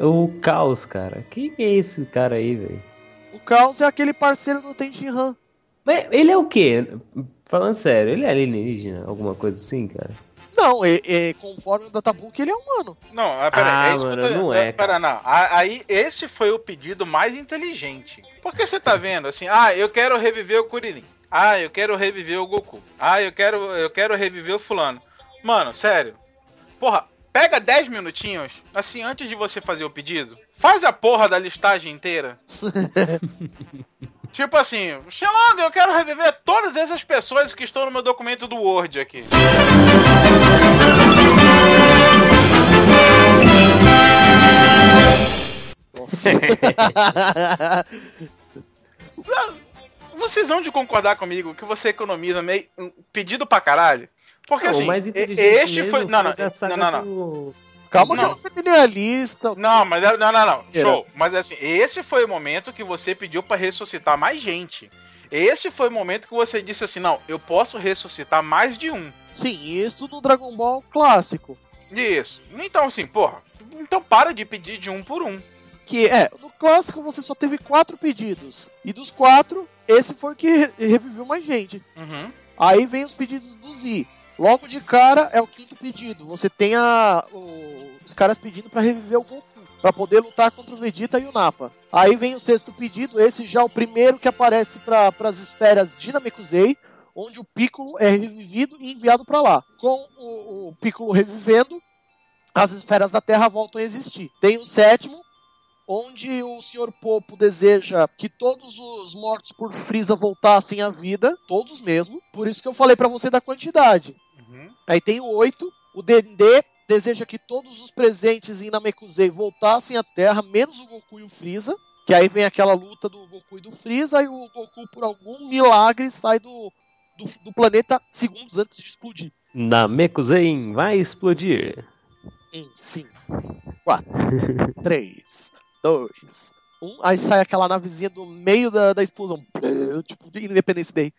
E: o caos, cara? Quem é esse cara aí, velho?
B: O Caos é aquele parceiro do Tenshinhan.
E: Mas ele é o quê? Falando sério, ele é alienígena? Alguma coisa assim, cara?
B: Não, é, é, conforme o Databook, ele é humano.
C: Não, ah, pera
E: Ah,
C: é isso que eu
E: mano,
C: tô-
E: não é,
C: Pera, não. Aí, esse foi o pedido mais inteligente. Porque você tá vendo, assim, ah, eu quero reviver o Kuririn. Ah, eu quero reviver o Goku. Ah, eu quero, eu quero reviver o fulano. Mano, sério. porra, pega 10 minutinhos, assim, antes de você fazer o pedido, faz a porra da listagem inteira. (laughs) tipo assim, Xelong, eu quero reviver todas essas pessoas que estão no meu documento do Word aqui. (laughs) Vocês vão de concordar comigo que você economiza meio pedido pra caralho? Porque
E: Não,
C: assim, este foi. Não, não, não, não, não.
E: do-
B: Calma que
C: Não.
B: eu não terminei a lista.
C: Não, mas é- não, não, não. Show. Mas assim, esse foi o momento que você pediu pra ressuscitar mais gente. Esse foi o momento que você disse assim: não, eu posso ressuscitar mais de um.
B: Sim, isso no Dragon Ball clássico.
C: Isso. Então, assim, porra. Então para de pedir de um por um.
B: Que é, no clássico você só teve quatro pedidos. E dos quatro, esse foi o que re- reviveu mais gente.
C: Uhum.
B: Aí vem os pedidos do Z. Logo de cara é o quinto pedido. Você tem a, o- os caras pedindo pra reviver o Goku, Pra poder lutar contra o Vegeta e o Nappa. Aí vem o sexto pedido, esse já é o primeiro que aparece para as esferas de Namekusei, onde o Piccolo é revivido e enviado pra lá. Com o, o Piccolo revivendo, as esferas da Terra voltam a existir. Tem o sétimo, onde o Sr. Popo deseja que todos os mortos por Frieza voltassem à vida, todos mesmo. Por isso que eu falei pra você da quantidade.
C: Uhum.
B: Aí tem o 8, o Dendê deseja que todos os presentes em Namekusei voltassem à Terra, menos o Goku e o Freeza. Que aí vem aquela luta do Goku e do Freeza, e o Goku, por algum milagre, sai do, do, do planeta segundos antes de explodir.
E: Namekuzen vai explodir.
B: Em 5, 4, 3, 2, 1. Aí sai aquela navezinha do meio da, da explosão. Tipo, de Independence Day.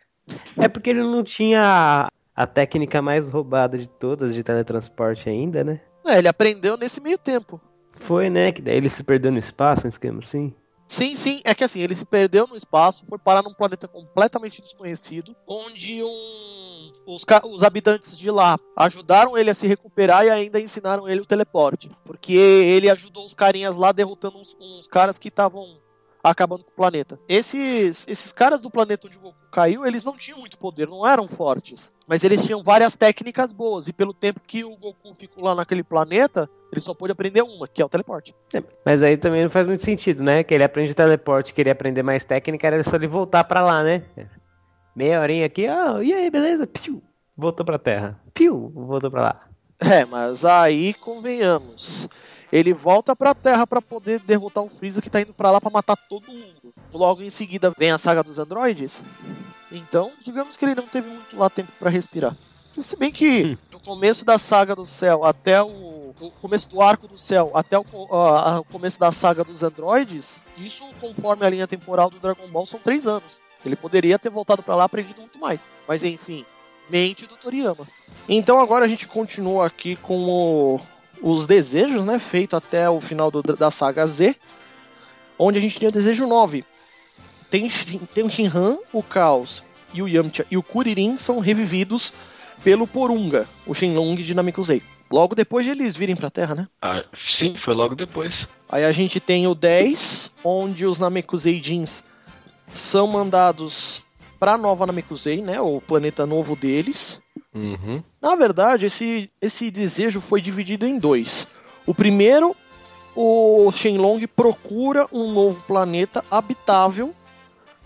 E: É porque ele não tinha a técnica mais roubada de todas de teletransporte ainda, né?
B: É, ele aprendeu nesse meio tempo.
E: Foi, né? Que daí ele se perdeu no espaço, um esquema assim.
B: Sim, sim, é que assim, ele se perdeu no espaço, foi parar num planeta completamente desconhecido, onde um, os, ca- os habitantes de lá ajudaram ele a se recuperar e ainda ensinaram ele o teleporte. Porque ele ajudou os carinhas lá derrotando uns, uns caras que estavam acabando com o planeta. Esses, esses caras do planeta onde o Goku caiu, eles não tinham muito poder, não eram fortes. Mas eles tinham várias técnicas boas, e pelo tempo que o Goku ficou lá naquele planeta, ele só pôde aprender uma, que é o teleporte.
E: Mas aí também não faz muito sentido, né? Que ele aprende teleporte, queria aprender mais técnica, era só ele voltar pra lá, né? Meia horinha aqui, ó, e aí, beleza? Piu, voltou pra terra. Piu, voltou pra lá.
B: É, mas aí convenhamos. Ele volta pra Terra pra poder derrotar o Freeza que tá indo pra lá pra matar todo mundo. Logo em seguida vem a saga dos androides. Então, digamos que ele não teve muito lá tempo pra respirar. Se bem que no começo da saga do céu até o, o começo do arco do céu até o, o começo da saga dos androides, isso conforme a linha temporal do Dragon Ball são três anos. Ele poderia ter voltado pra lá e aprendido muito mais. Mas enfim, mente do Toriyama.
G: Então agora a gente continua aqui com o- os desejos, né? Feito até o final do- da saga Z. Onde a gente tem o desejo 9. Tem, tem o Shinhan, o Caos e o Yamcha e o Kuririn são revividos pelo Porunga, o Shenlong de Namekusei. Logo depois de eles virem pra Terra, né?
F: Ah, sim, foi logo depois.
G: Aí a gente tem o 10, onde os Namekuseijins são mandados pra Nova Namekusei, né? O planeta novo deles.
F: Uhum.
G: Na verdade, esse, esse desejo foi dividido em dois. O primeiro, o Shenlong procura um novo planeta habitável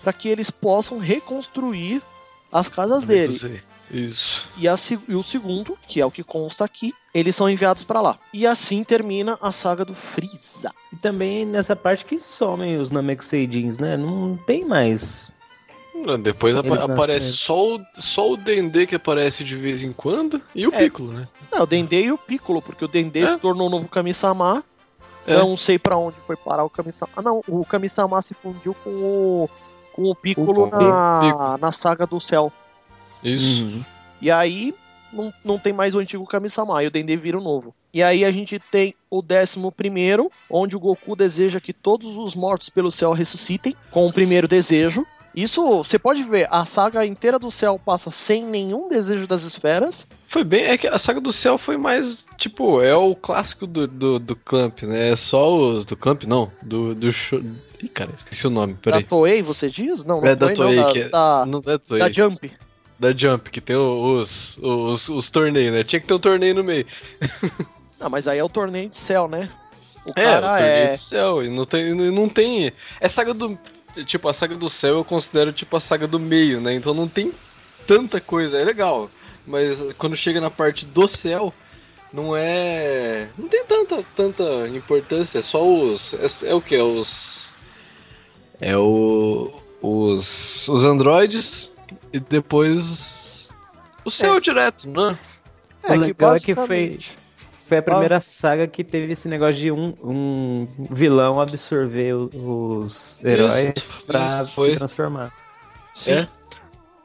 G: para que eles possam reconstruir as casas dele.
F: Isso.
G: E, a e o segundo, que é o que consta aqui, eles são enviados para lá. E assim termina a saga do Freeza.
E: E também nessa parte que somem os Namekuseidins, né? Não tem mais.
F: Depois
E: Eles
F: aparece só o, só o Dendê que aparece de vez em quando e o
G: É.
F: Piccolo, né?
G: Não, o Dendê e o Piccolo, porque o Dendê
F: É.
G: se tornou o novo Kami-sama.
F: É.
G: Não sei pra onde foi parar o Kami-sama. Ah, não, o Kami-sama se fundiu com o, com o Piccolo
E: O
G: na,
F: Piccolo.
G: na saga do céu.
F: Isso.
G: E aí não, não tem mais o antigo Kami-sama, e o Dendê vira o novo. E aí a gente tem o décimo primeiro, onde o Goku deseja que todos os mortos pelo céu ressuscitem, com o primeiro desejo. Isso, você pode ver, a saga inteira do céu passa sem nenhum desejo das esferas.
F: Foi bem. É que a saga do céu foi mais. Tipo, é o clássico do, do, do Clamp, né? É só os. Do Clamp, não. Do. do show... Ih, cara, esqueci o nome,
G: Da
F: peraí.
G: Toei, você diz? Não, não
F: É da
G: Toei, não,
F: que é-
G: da, da,
F: Não é Toei.
G: da Jump.
H: da Jump, que tem os, os, os torneios, né? Tinha que ter um torneio no meio. (laughs)
B: Não, mas aí é o torneio de céu, né? O
H: É, o
B: cara
H: torneio
B: é.
H: do céu, e não tem, não tem. É saga do. Tipo, a saga do céu eu considero tipo a saga do meio, né? Então não tem tanta coisa, é legal. Mas quando chega na parte do céu, não é. Não tem tanta, tanta importância, é só os. É, é o que? É os. É o. Os. Os androides e depois. O céu
B: É.
H: direto, né?
B: É,
E: O
B: que
E: legal é que
B: basicamente-
E: Foi a primeira saga que teve esse negócio de um, um vilão absorver os heróis
H: Isso,
E: pra
H: isso,
E: se transformar.
B: Sim.
H: É.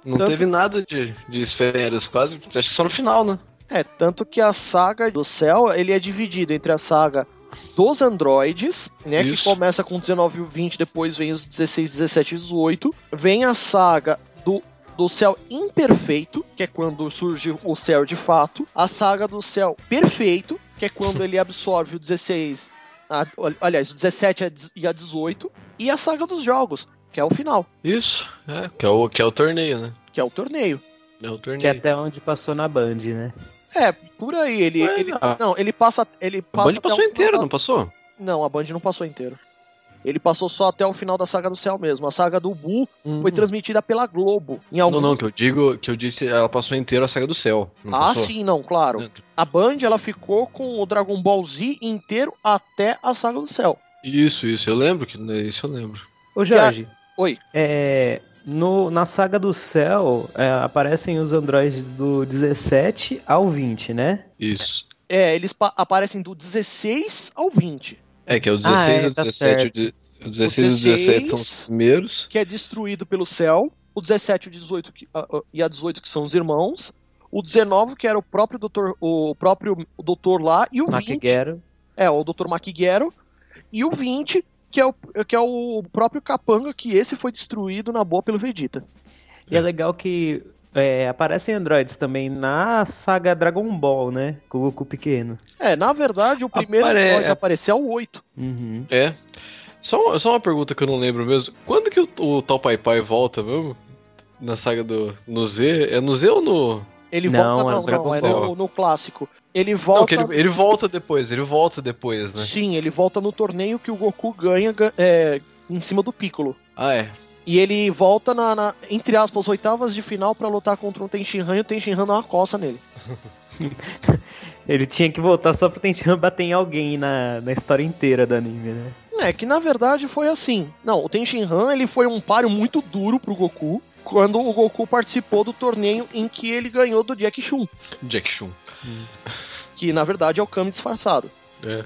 H: Não
B: Tanto-
H: teve nada de, de esferas, quase. Acho que só no final, né?
B: É, tanto que a saga do céu, ele é dividido entre a saga dos androides, né, que
H: Isso.
B: começa com 19 e o 20, depois vem os 16, 17 e 18. Vem a saga do céu imperfeito, que é quando surge o céu de fato, a saga do céu perfeito, que é quando (laughs) ele absorve o 16, a- aliás, o 17 e a 18, e a saga dos jogos, que é o final,
H: Isso, é, que é o, que é o torneio, né?
B: que é o torneio.
H: É o
E: Que é
H: torneio.
E: até onde passou na Band, né?
B: É, por aí, ele,
H: Mas,
B: ele
H: ah.
B: não, ele passa, ele
H: A
B: passa
H: Band
B: até o
H: passou
B: final
H: inteiro,
B: da-
H: não passou?
B: Não, a Band não passou inteiro. Ele passou só até o final da saga do céu mesmo. A saga do Buu foi transmitida pela Globo. Em
H: Não,
B: alguns...
H: não, que eu digo, que eu disse, ela passou inteira a saga do céu. não
B: Ah,
H: passou?
B: sim, não, claro. A Band ela ficou com o Dragon Ball Z inteiro até a saga do céu.
H: Isso, isso, eu lembro que isso eu lembro.
E: Ô Jorge.
B: Oi.
E: É, no, na saga do céu é, aparecem os androides do 17 ao 20, né?
H: Isso.
B: É, eles pa- aparecem do 16 ao 20,
H: É, que é o 16
E: Ah, é,
H: e o
E: tá
H: 17.
E: certo.
H: o O 16 e o 17 são os primeiros.
B: que é destruído pelo céu. O 17 e o 18 que- ah, ah, e a 18 que são os irmãos. O 19 que era o próprio doutor, o próprio doutor lá e o 20
E: Makiguero.
B: É, o Dr. Makiguero. E o 20, que é o, que é o próprio Capanga, que esse foi destruído na boa pelo Vegeta.
E: E é legal que é, aparecem androides também na saga Dragon Ball, né? Com o Goku pequeno.
B: É, na verdade, o primeiro
H: Apare-
B: androide a aparecer é o 8.
E: Uhum.
H: É. Só, só uma pergunta que eu não lembro mesmo. Quando que o, o tal Pai Pai volta mesmo? Na saga do. No Z? É no Z ou no.
B: Ele
E: Não,
B: volta,
E: é
B: não,
E: o Dragon
B: não, é
H: Ball.
B: no, no clássico. Ele
H: Não,
B: volta.
H: que ele, ele volta depois, ele volta depois, né?
B: Sim, ele volta no torneio que o Goku ganha ga- é, em cima do Piccolo.
H: Ah, é.
B: E ele volta na, na- entre aspas, oitavas de final pra lutar contra um Tenshinhan e o Tenshinhan dá uma coça nele. (laughs)
E: Ele tinha que voltar só pro Tenshinhan bater em alguém na, na história inteira do anime, né?
B: É, que na verdade foi assim. Não, o Tenshinhan ele foi um páreo muito duro pro Goku quando o Goku participou do torneio em que ele ganhou do Jack Chun,
H: Jack Chun.
B: que na verdade é o Kami disfarçado.
H: É.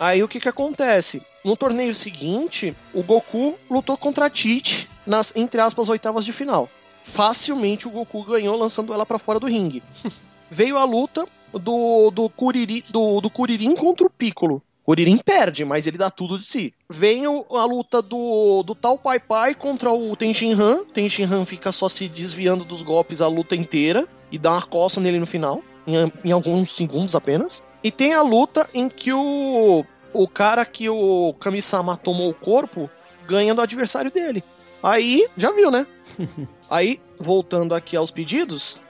B: Aí o que que acontece? No torneio seguinte, o Goku lutou contra a Tite nas, entre aspas, oitavas de final. Facilmente o Goku ganhou lançando ela pra fora do ringue. (laughs) Veio a luta do, do, Kuririn, do, do Kuririn contra o Piccolo. Kuririn perde, mas ele dá tudo de si. Vem a luta do, do tal Pai Pai contra o Tenshinhan. Tenshinhan fica só se desviando dos golpes a luta inteira e dá uma coça nele no final, em, em alguns segundos apenas. E tem a luta em que o, o cara que o Kami-sama tomou o corpo ganha do adversário dele. Aí, já viu, né? (laughs) Aí, voltando aqui aos pedidos,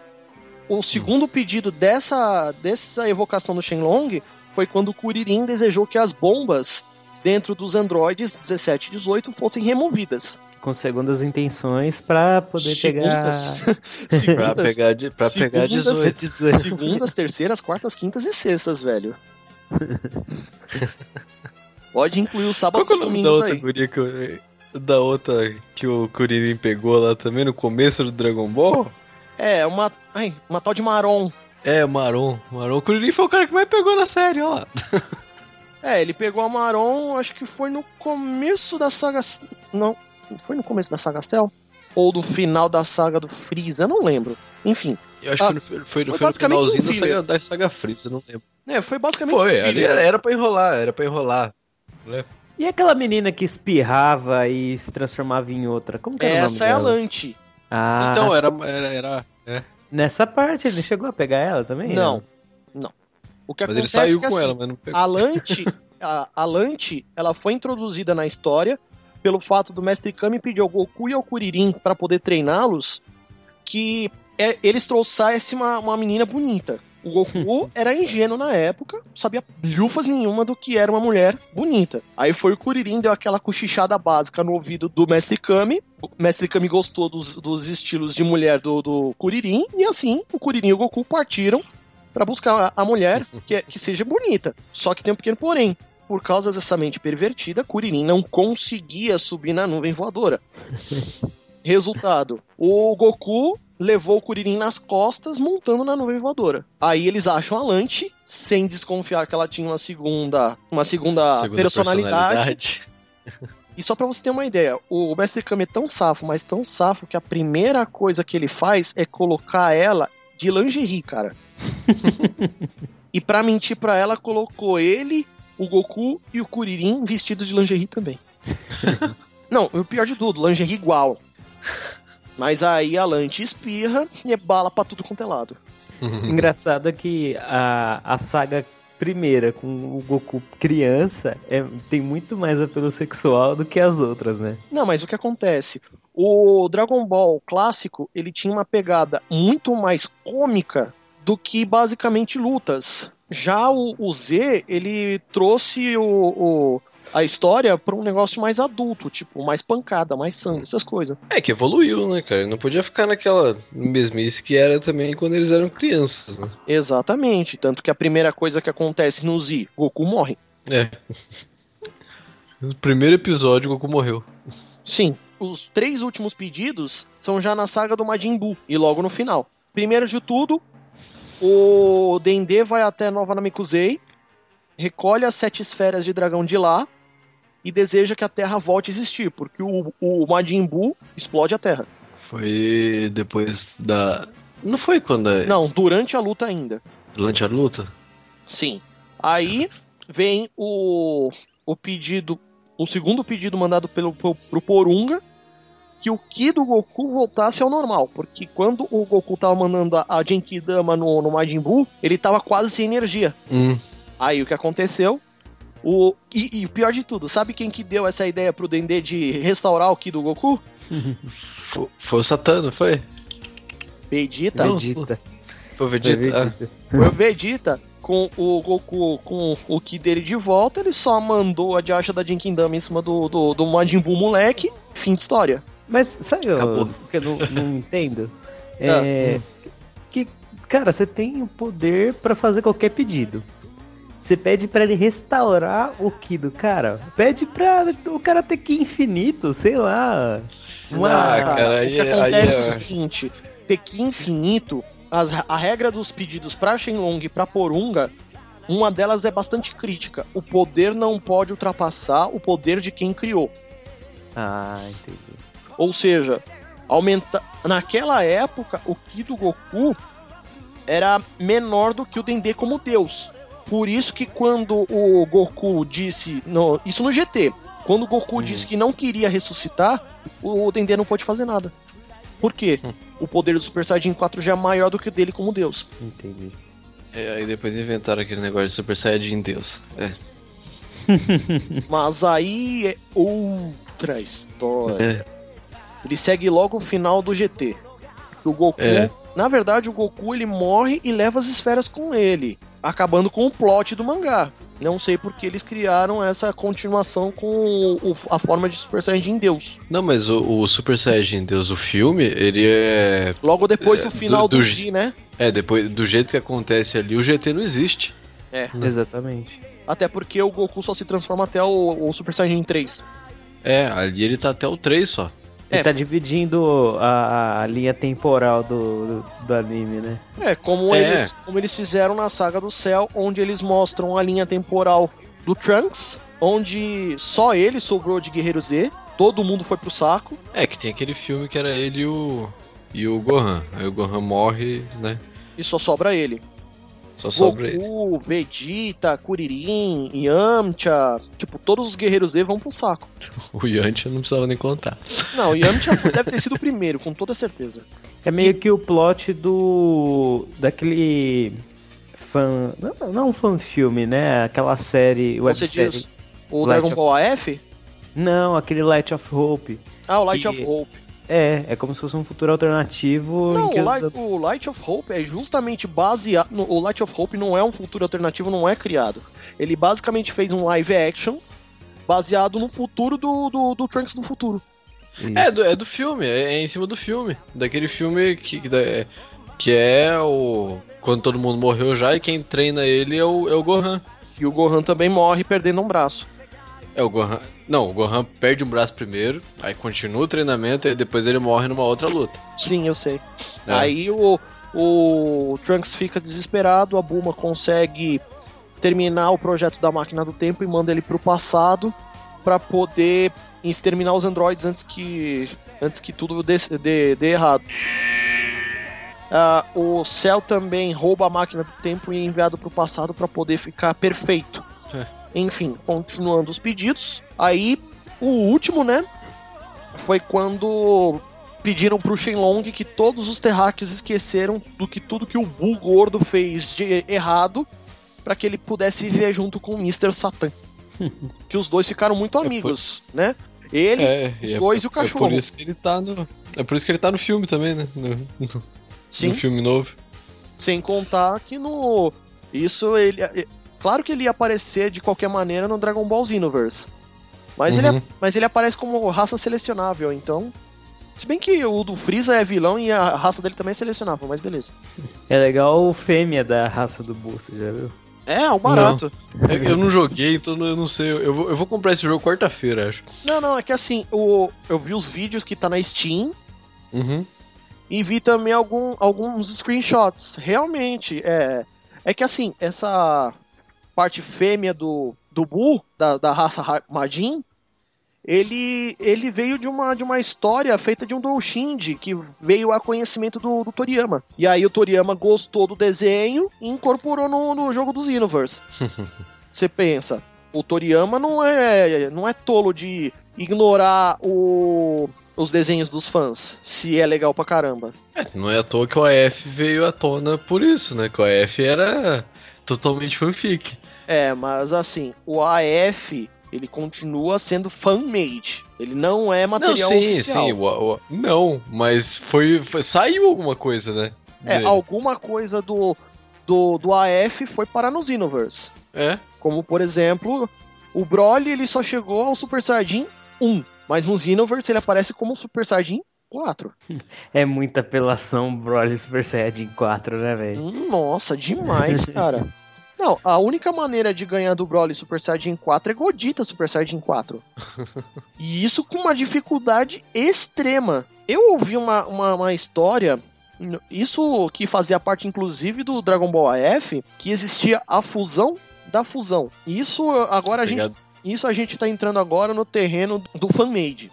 B: o segundo pedido dessa, dessa evocação do Shenlong foi quando o Kuririn desejou que as bombas dentro dos androides 17 e 18 fossem removidas.
E: Com segundas intenções pra poder pegar. (laughs)
H: Pra
B: Segundas,
H: pegar, de, pra pegar
B: segundas,
H: 18.
B: segundas, terceiras, quartas, quintas e sextas, velho. Pode incluir os sábados
H: é
B: e domingos aí.
H: guria que eu- Da outra que o Kuririn pegou lá também no começo do Dragon Ball?
B: É, uma, ai, uma tal de Maron.
H: É, Maron. Maron. O Kuririn foi o cara que mais pegou na série, ó. (laughs)
B: É, ele pegou a Maron, acho que foi no começo da saga. Não, foi no começo da saga Cell? Ou do final da saga do Freeza, eu não lembro. Enfim,
H: Eu acho
B: Ah,
H: que foi, no- foi,
B: foi
H: foi no
B: basicamente um
H: da saga, da saga Freeza, não lembro.
B: é, foi basicamente
H: Foi,
B: um
H: ali
B: filler.
H: era, era pra enrolar, era pra enrolar.
E: E aquela menina que espirrava e se transformava em outra? Como que era
B: Essa
E: o
B: é a
E: nome dela?
B: Lante.
E: Ah,
H: então, era, era, era- é.
E: Nessa parte ele chegou a pegar ela também?
B: Não, não. O que
H: Mas ele
B: acontece é
H: saiu
B: que
H: com
B: assim,
H: ela, mas não pegou.
B: a Lante, a, a Lante, ela foi introduzida na história pelo fato do Mestre Kami pedir ao Goku e ao Kuririn para poder treiná-los que é, eles trouxessem uma, uma menina bonita. O Goku (laughs) era ingênuo na época, não sabia lufas nenhuma do que era uma mulher bonita. Aí foi o Kuririn, deu aquela cochichada básica no ouvido do Mestre Kami. O Mestre Kami gostou dos, dos estilos de mulher do, do Kuririn, e assim o Kuririn e o Goku partiram para buscar a mulher (laughs) que, é- que seja bonita. Só que tem um pequeno porém. Por causa dessa mente pervertida, Kuririn não conseguia subir na nuvem voadora. (laughs) Resultado: o Goku levou o Kuririn nas costas montando na nuvem voadora. Aí eles acham a Lante, sem desconfiar que ela tinha uma segunda, uma segunda,
H: Segunda
B: personalidade. E só pra você ter uma ideia, o Mestre Kami é tão safo, mas tão safo que a primeira coisa que ele faz é colocar ela de lingerie, cara. (laughs) e pra mentir pra ela, colocou ele, o Goku e o Kuririn vestidos de lingerie também. (laughs) Não, o pior de tudo, lingerie igual. Mas aí a Lante espirra e é bala pra tudo quanto é lado. (laughs)
E: Engraçado é que a, a saga primeira com o Goku criança é, tem muito mais apelo sexual do que as outras, né?
B: Não, mas o que acontece? O Dragon Ball clássico, ele tinha uma pegada muito mais cômica do que basicamente lutas. Já o, o Z, ele trouxe o, o- a história pra um negócio mais adulto, tipo, mais pancada, mais sangue, essas coisas.
H: É que evoluiu, né, cara? Não podia ficar naquela mesmice que era também quando eles eram crianças, né?
B: Exatamente, tanto que a primeira coisa que acontece no Z, Goku morre.
H: É. No primeiro episódio, Goku morreu.
B: Sim, os três últimos pedidos são já na saga do Majin Buu e logo no final. Primeiro de tudo, o Dendê vai até Nova Namekusei, recolhe as sete esferas de dragão de lá e deseja que a Terra volte a existir, porque o, o Majin Buu explode a Terra.
H: Foi depois da. Não foi quando a...
B: Não, durante a luta ainda.
H: durante a luta?
B: Sim. Aí vem o, o pedido, o segundo pedido mandado pelo pro, pro Porunga, que o Ki do Goku voltasse ao normal, porque quando o Goku tava mandando a, a Genkidama no, no Majin Buu, ele tava quase sem energia.
H: Hum.
B: Aí o que aconteceu? O, e, e o pior de tudo, sabe quem que deu essa ideia pro Dendê de restaurar o Ki do Goku? (laughs)
H: Foi, foi o Satã, não foi?
B: Vegeta.
E: Vegeta.
H: Foi o
E: Foi
H: Vegeta.
E: Vegeta.
B: Foi o Vegeta com o Goku com o Ki dele de volta, ele só mandou a Diacha da Jinkindama em cima do, do, do Majin Buu moleque, fim de história.
E: Mas sabe o que eu não, não entendo? (laughs) É. Que, cara, você tem o poder pra fazer qualquer pedido. Você pede pra ele restaurar o Ki do cara. Pede pra o cara ter Ki infinito, sei lá.
B: Não
H: Ah,
B: é, cara. o que
H: é-
B: acontece
H: aí
B: é o
H: é-
B: seguinte: ter Ki infinito, as- a regra dos pedidos pra Shenlong e pra Porunga, uma delas é bastante crítica. O poder não pode ultrapassar o poder de quem criou.
E: Ah, entendi.
B: Ou seja, aumenta... naquela época, o Ki do Goku era menor do que o Dendê como Deus. Por isso que quando o Goku disse. No... Isso no GT. Quando o Goku disse que não queria ressuscitar, o Dendê não pôde fazer nada. Por quê? O poder do Super Saiyajin 4 já é maior do que o dele como Deus.
E: Entendi.
H: É, aí depois inventaram aquele negócio de Super Saiyajin Deus. É. (laughs)
B: Mas aí é outra história.
H: É.
B: Ele segue logo o final do GT. O Goku,
H: É.
B: na verdade, o Goku ele morre e leva as esferas com ele, acabando com o plot do mangá. Não sei porque eles criaram essa continuação com o- o- a forma de Super Saiyajin Deus.
H: Não, mas o, o Super Saiyajin Deus, o filme, ele é.
B: Logo depois
H: É,
B: do final
H: do-
B: do,
H: do-
B: G, né?
H: É, depois do jeito que acontece ali, o GT não existe.
E: Exatamente.
B: Até porque o Goku só se transforma até o, o Super Saiyajin 3.
H: É, ali ele tá até o 3 só.
E: Ele
B: É.
E: tá dividindo a, a linha temporal do, do, do anime, né?
B: É, como,
H: É.
B: Eles, como eles fizeram na saga do céu, onde eles mostram a linha temporal do Trunks, onde só ele sobrou de Guerreiro Z, todo mundo foi pro saco.
H: É, que tem aquele filme que era ele e o. e o Gohan. Aí o Gohan morre, né?
B: E só sobra ele.
H: Só sobra ele.
B: Goku, Vegeta, Kuririn, Yamcha, tipo, todos os Guerreiros Z vão pro saco. (laughs)
H: O eu não precisava nem contar.
B: Não, o Yamcha foi- (laughs) deve ter sido o primeiro, com toda certeza.
E: É meio que o plot do. daquele. Fan. Não, não um fan filme, né? Aquela série.
B: Você
E: websérie.
B: diz o
E: Light
B: Dragon
E: of-
B: Ball AF?
E: Não, aquele Light of Hope.
B: Ah, o Light
E: E-
B: of Hope.
E: É, é como se fosse um futuro alternativo.
B: Não,
E: em que
B: o Light, o Light of Hope é justamente baseado. no- O Light of Hope não é um futuro alternativo, não é criado. Ele basicamente fez um live action baseado no futuro do, do, do Trunks do futuro.
H: É do, é do filme, é, é em cima do filme. Daquele filme que, que, da- que é o. Quando todo mundo morreu já e quem treina ele é o, é o Gohan.
B: E o Gohan também morre perdendo um braço.
H: É o Gohan. Não, o Gohan perde um braço primeiro, aí continua o treinamento e depois ele morre numa outra luta.
B: Sim, eu sei.
H: É.
B: Aí o, o Trunks fica desesperado, a Bulma consegue terminar o projeto da máquina do tempo e manda ele pro passado pra poder exterminar os androides antes que antes que tudo dê, dê, dê errado. Ah, o Cell também rouba a máquina do tempo e é enviado pro passado pra poder ficar perfeito.
H: É.
B: Enfim, continuando os pedidos. Aí, o último, né? Foi quando pediram pro Shenlong que todos os terráqueos esqueceram do que tudo que o Bull gordo fez de errado para que ele pudesse viver junto com o Mr. Satan. (laughs) que os dois ficaram muito amigos, né? Ele,
H: É,
B: os
H: é
B: dois e o
H: É
B: cachorro.
H: por isso que ele tá no. É por isso que ele tá no filme também, né? No, no-
B: Sim.
H: no filme novo.
B: Sem contar que no. Isso ele. Claro que ele ia aparecer de qualquer maneira no Dragon Ball Xenoverse. Mas, ele,
H: Uhum.
B: mas ele aparece como raça selecionável, então. Se bem que o do Freeza é vilão e a raça dele também é selecionável, mas beleza.
E: É legal o fêmea da raça do Bull, você já viu?
B: É, o barato.
H: É que Eu não joguei, então eu não sei. Eu vou, eu vou comprar esse jogo quarta-feira, acho.
B: Não, não, é que assim, o, eu vi os vídeos que tá na Steam
H: Uhum.
B: e vi também algum, alguns screenshots. Realmente, é. É que assim, essa parte fêmea do, do Buu, da, da raça Ra- Majin, ele, ele veio de uma, de uma história feita de um Doushinji, que veio a conhecimento do, do Toriyama. E aí o Toriyama gostou do desenho e incorporou no, no jogo do Xenoverse. (laughs) Você pensa, o Toriyama não é, não é tolo de ignorar o, os desenhos dos fãs, se é legal pra caramba.
H: É, não é à toa que o AF veio à tona por isso, né? Que o AF era totalmente fanfic.
B: É, mas assim, o AF, ele continua sendo fan-made. Ele não é material
H: não, sim,
B: oficial.
H: sim. o- o- não, mas foi, foi- Saiu alguma coisa, né?
B: É, alguma coisa do, do, do AF foi parar no Xenoverse.
H: É.
B: Como, por exemplo, o Broly ele só chegou ao Super Saiyajin 1. Mas no Xenoverse ele aparece como Super Saiyajin 4.
E: É muita apelação Broly Super Saiyajin 4, né, velho?
B: Nossa, demais, cara. Não, a única maneira de ganhar do Broly Super Saiyajin 4 é Godita Super Saiyajin 4. (laughs) E isso com uma dificuldade extrema. Eu ouvi uma, uma, uma história, isso que fazia parte inclusive do Dragon Ball AF, que existia a fusão da fusão. Isso agora a gente,
H: Obrigado.
B: isso a gente tá entrando agora no terreno do fan-made.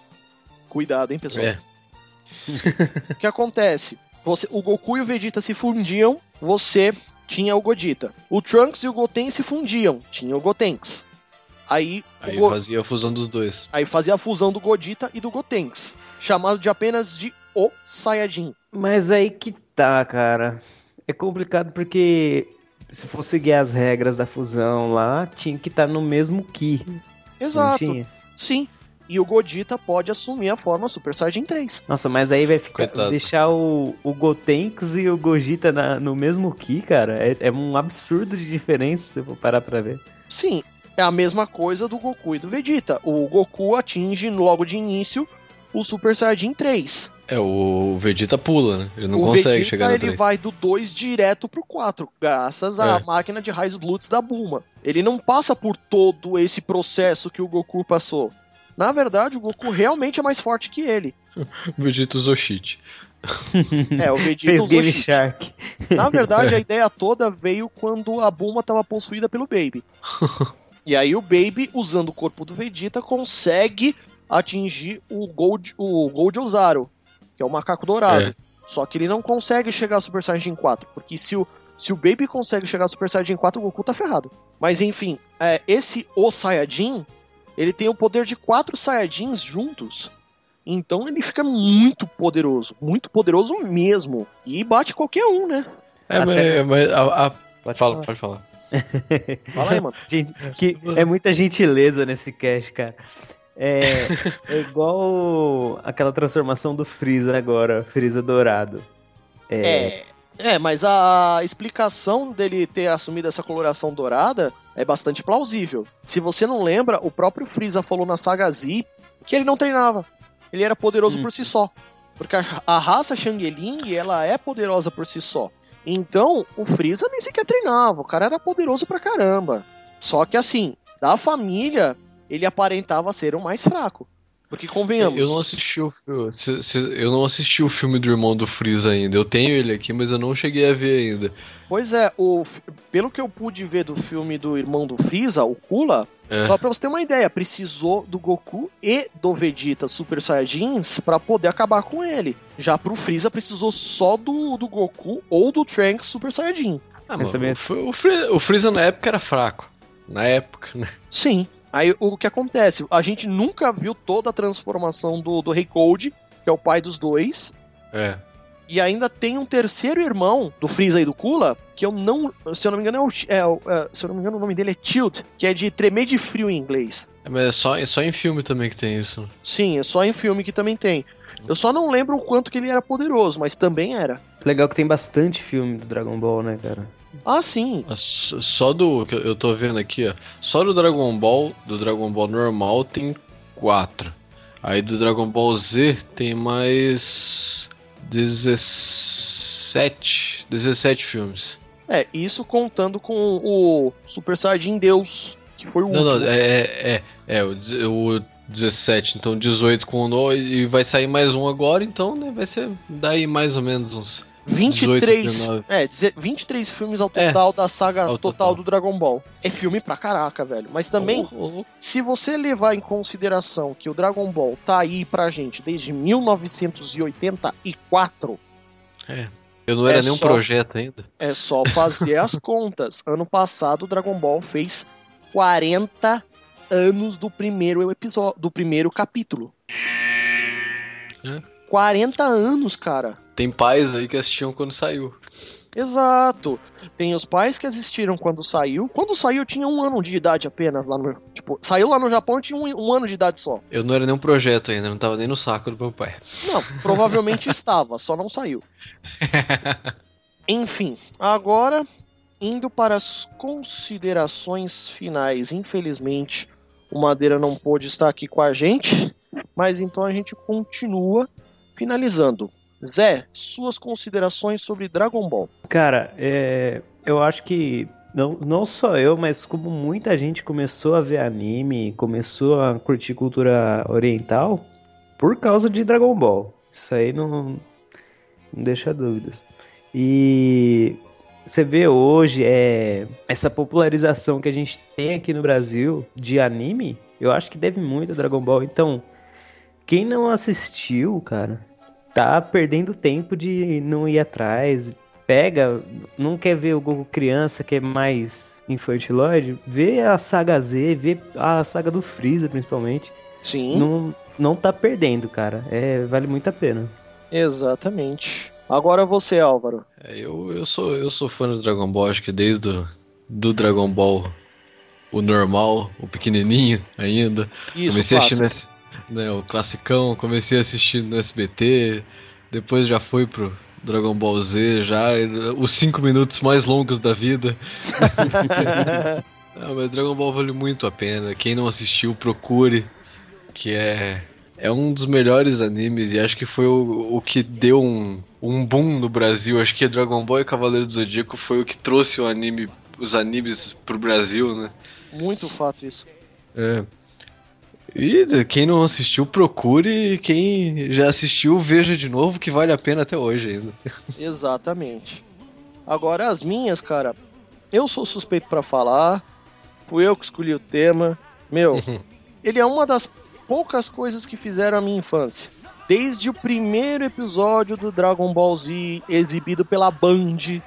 B: Cuidado, hein, pessoal.
H: É. (laughs)
B: O que acontece? Você, o Goku e o Vegeta se fundiam, você tinha o Godita. O Trunks e o Goten se fundiam, tinha o Gotenks. Aí, o
H: Aí
B: Go-
H: fazia a fusão dos dois.
B: aí fazia a fusão do Godita e do Gotenks, chamado de apenas de O Saiyajin.
E: Mas aí que tá, cara. É complicado porque se for seguir as regras da fusão lá, tinha que estar no mesmo Ki.
B: Exato. Sim. E o Godita pode assumir a forma Super Saiyajin 3.
E: Nossa, mas aí vai ficar.
H: Coitado.
E: Deixar o, o Gotenks e o Gogeta na- no mesmo Ki, cara, é, é um absurdo de diferença se eu for parar pra ver.
B: Sim, é a mesma coisa do Goku e do Vegeta. O Goku atinge logo de início o Super Saiyajin 3.
H: É, o Vegeta pula, né? Ele não
B: o
H: consegue
B: Vegeta
H: chegar no
B: ele
H: 3.
B: vai do 2 direto pro 4, graças à
H: É.
B: máquina de raios Lutz da Bulma. Ele não passa por todo esse processo que o Goku passou. Na verdade, o Goku realmente é mais forte que ele.
H: O (laughs) Vegeta usou cheat. (laughs)
B: É, o Vegeta
E: Fez
B: usou
E: Game
B: cheat.
E: Shark.
B: Na verdade, (laughs) a ideia toda veio quando a Bulma estava possuída pelo Baby. E aí o Baby, usando o corpo do Vegeta, consegue atingir o Gold, o Gold Ozaru, que é o macaco dourado.
H: É.
B: Só que ele não consegue chegar ao Super Saiyajin 4, porque se o, se o Baby consegue chegar ao Super Saiyajin 4, o Goku tá ferrado. Mas enfim, é, esse O Saiyajin, ele tem o poder de quatro Saiyajins juntos. Então ele fica muito poderoso, muito poderoso mesmo. E bate qualquer um, né?
H: É,
E: Até
H: mas, a, a-
E: Pode
H: fala,
E: falar.
H: pode falar. (laughs)
B: Fala aí, mano. (laughs)
E: Gente, que é muita gentileza nesse cast, cara. É, (laughs) é igual aquela transformação do Freeza agora, Freeza dourado.
B: É. É, mas a explicação dele ter assumido essa coloração dourada é bastante plausível. Se você não lembra, o próprio Freeza falou na saga Z que ele não treinava. Ele era poderoso
E: Hum.
B: por si só. Porque a, a raça Shang-Ling, ela é poderosa por si só. Então, o Freeza nem sequer treinava. O cara era poderoso pra caramba. Só que assim, da família, ele aparentava ser o mais fraco. Porque convenhamos.
H: Eu não assisti o Eu não assisti o filme do irmão do Freeza ainda. Eu tenho ele aqui, mas eu não cheguei a ver ainda.
B: Pois é, o, pelo que eu pude ver do filme do irmão do Freeza, o Kula,
H: É.
B: só pra você ter uma ideia, precisou do Goku e do Vegeta Super Saiyajins pra poder acabar com ele. Já pro Freeza precisou só do, do Goku ou do Trunks Super Saiyajin.
H: Ah,
E: Mas
H: mano,
E: também-
H: o, o, Fre- o Freeza na época era fraco. Na época, né?
B: Sim. Aí o que acontece? A gente nunca viu toda a transformação do, do Rei Cold, que é o pai dos dois.
H: É.
B: E ainda tem um terceiro irmão do Freeza e do Kula, que eu não. Se eu não me engano, é o, é é, se eu não me engano, o nome dele é Tilt, que é de tremer de frio em inglês.
H: É, Mas é só, é só em filme também que tem isso.
B: Sim, é só em filme que também tem. Eu só não lembro o quanto que ele era poderoso, mas também era.
E: Legal que tem bastante filme do Dragon Ball, né, cara?
B: Ah, sim.
H: Ah, só- do. Eu tô vendo aqui, ó. Só do Dragon Ball, do Dragon Ball normal tem quatro. Aí do Dragon Ball Z tem mais. 17. 17 filmes.
B: É, isso contando com o Super Saiyajin Deus, que foi o
H: Não,
B: último.
H: não, é, é, é, é o, o 17, então 18 com o No e vai sair mais um agora, então né, vai ser daí mais ou menos uns
B: 23,
H: 19.
B: é, dizer- 23 filmes ao
H: É,
B: total da saga total,
H: total.
B: do Dragon Ball. É filme pra caraca, velho. Mas também,
H: Oh, oh,
B: se você levar em consideração que o Dragon Ball tá aí pra gente desde 1984,
H: Eu não era
B: É
H: nenhum
B: só-
H: projeto ainda.
B: é só fazer as (laughs) contas. Ano passado o Dragon Ball fez 40 anos do primeiro episódio, do primeiro capítulo.
H: É.
B: 40 anos, cara.
H: Tem pais aí que assistiam quando saiu.
B: Exato. Tem os pais que assistiram quando saiu. Quando saiu, eu tinha um ano de idade apenas lá no. Tipo, saiu lá no Japão, tinha um, um ano de idade só.
H: Eu não era nenhum projeto ainda, não tava nem no saco do meu pai.
B: Não, provavelmente (laughs) estava, só não saiu. (laughs) Enfim, agora indo para as considerações finais. Infelizmente, o Madeira não pôde estar aqui com a gente, mas então a gente continua finalizando. Zé, suas considerações sobre Dragon Ball.
E: Cara, é, eu acho que não, não só eu, mas como muita gente começou a ver anime, começou a curtir cultura oriental por causa de Dragon Ball. Isso aí não, não deixa dúvidas. E você vê hoje é, essa popularização que a gente tem aqui no Brasil de anime, eu acho que deve muito a Dragon Ball. Então, quem não assistiu, cara, tá perdendo tempo de não ir atrás. Pega, não quer ver o Goku criança, que é mais infantiloide, vê a saga Z, vê a saga do Freeza principalmente.
B: Sim,
E: Não, não tá perdendo, cara. É, vale muito a pena.
B: exatamente. Agora você, Álvaro.
H: É, eu, eu, sou, eu sou fã do Dragon Ball, acho que desde o do Dragon Ball, o normal, o pequenininho ainda.
B: Isso,
H: comecei assistindo né, o classicão, comecei assistindo no SBT, depois já fui pro Dragon Ball Z, já os 5 minutos mais longos da vida. Não, (laughs) mas Dragon Ball vale muito a pena. Quem não assistiu, procure. Que é. É um dos melhores animes e acho que foi o, o que deu um, um boom no Brasil. Acho que Dragon Ball e Cavaleiro do Zodíaco foi o que trouxe o anime, os animes pro Brasil, né?
B: Muito fato isso.
H: É. E quem não assistiu, procure. Quem já assistiu, veja de novo, que vale a pena até hoje ainda. (laughs)
B: Exatamente. Agora as minhas, cara, eu sou suspeito pra falar. Fui eu que escolhi o tema. Meu, (laughs) ele é uma das poucas coisas que fizeram a minha infância. Desde o primeiro episódio do Dragon Ball Z, exibido pela Band,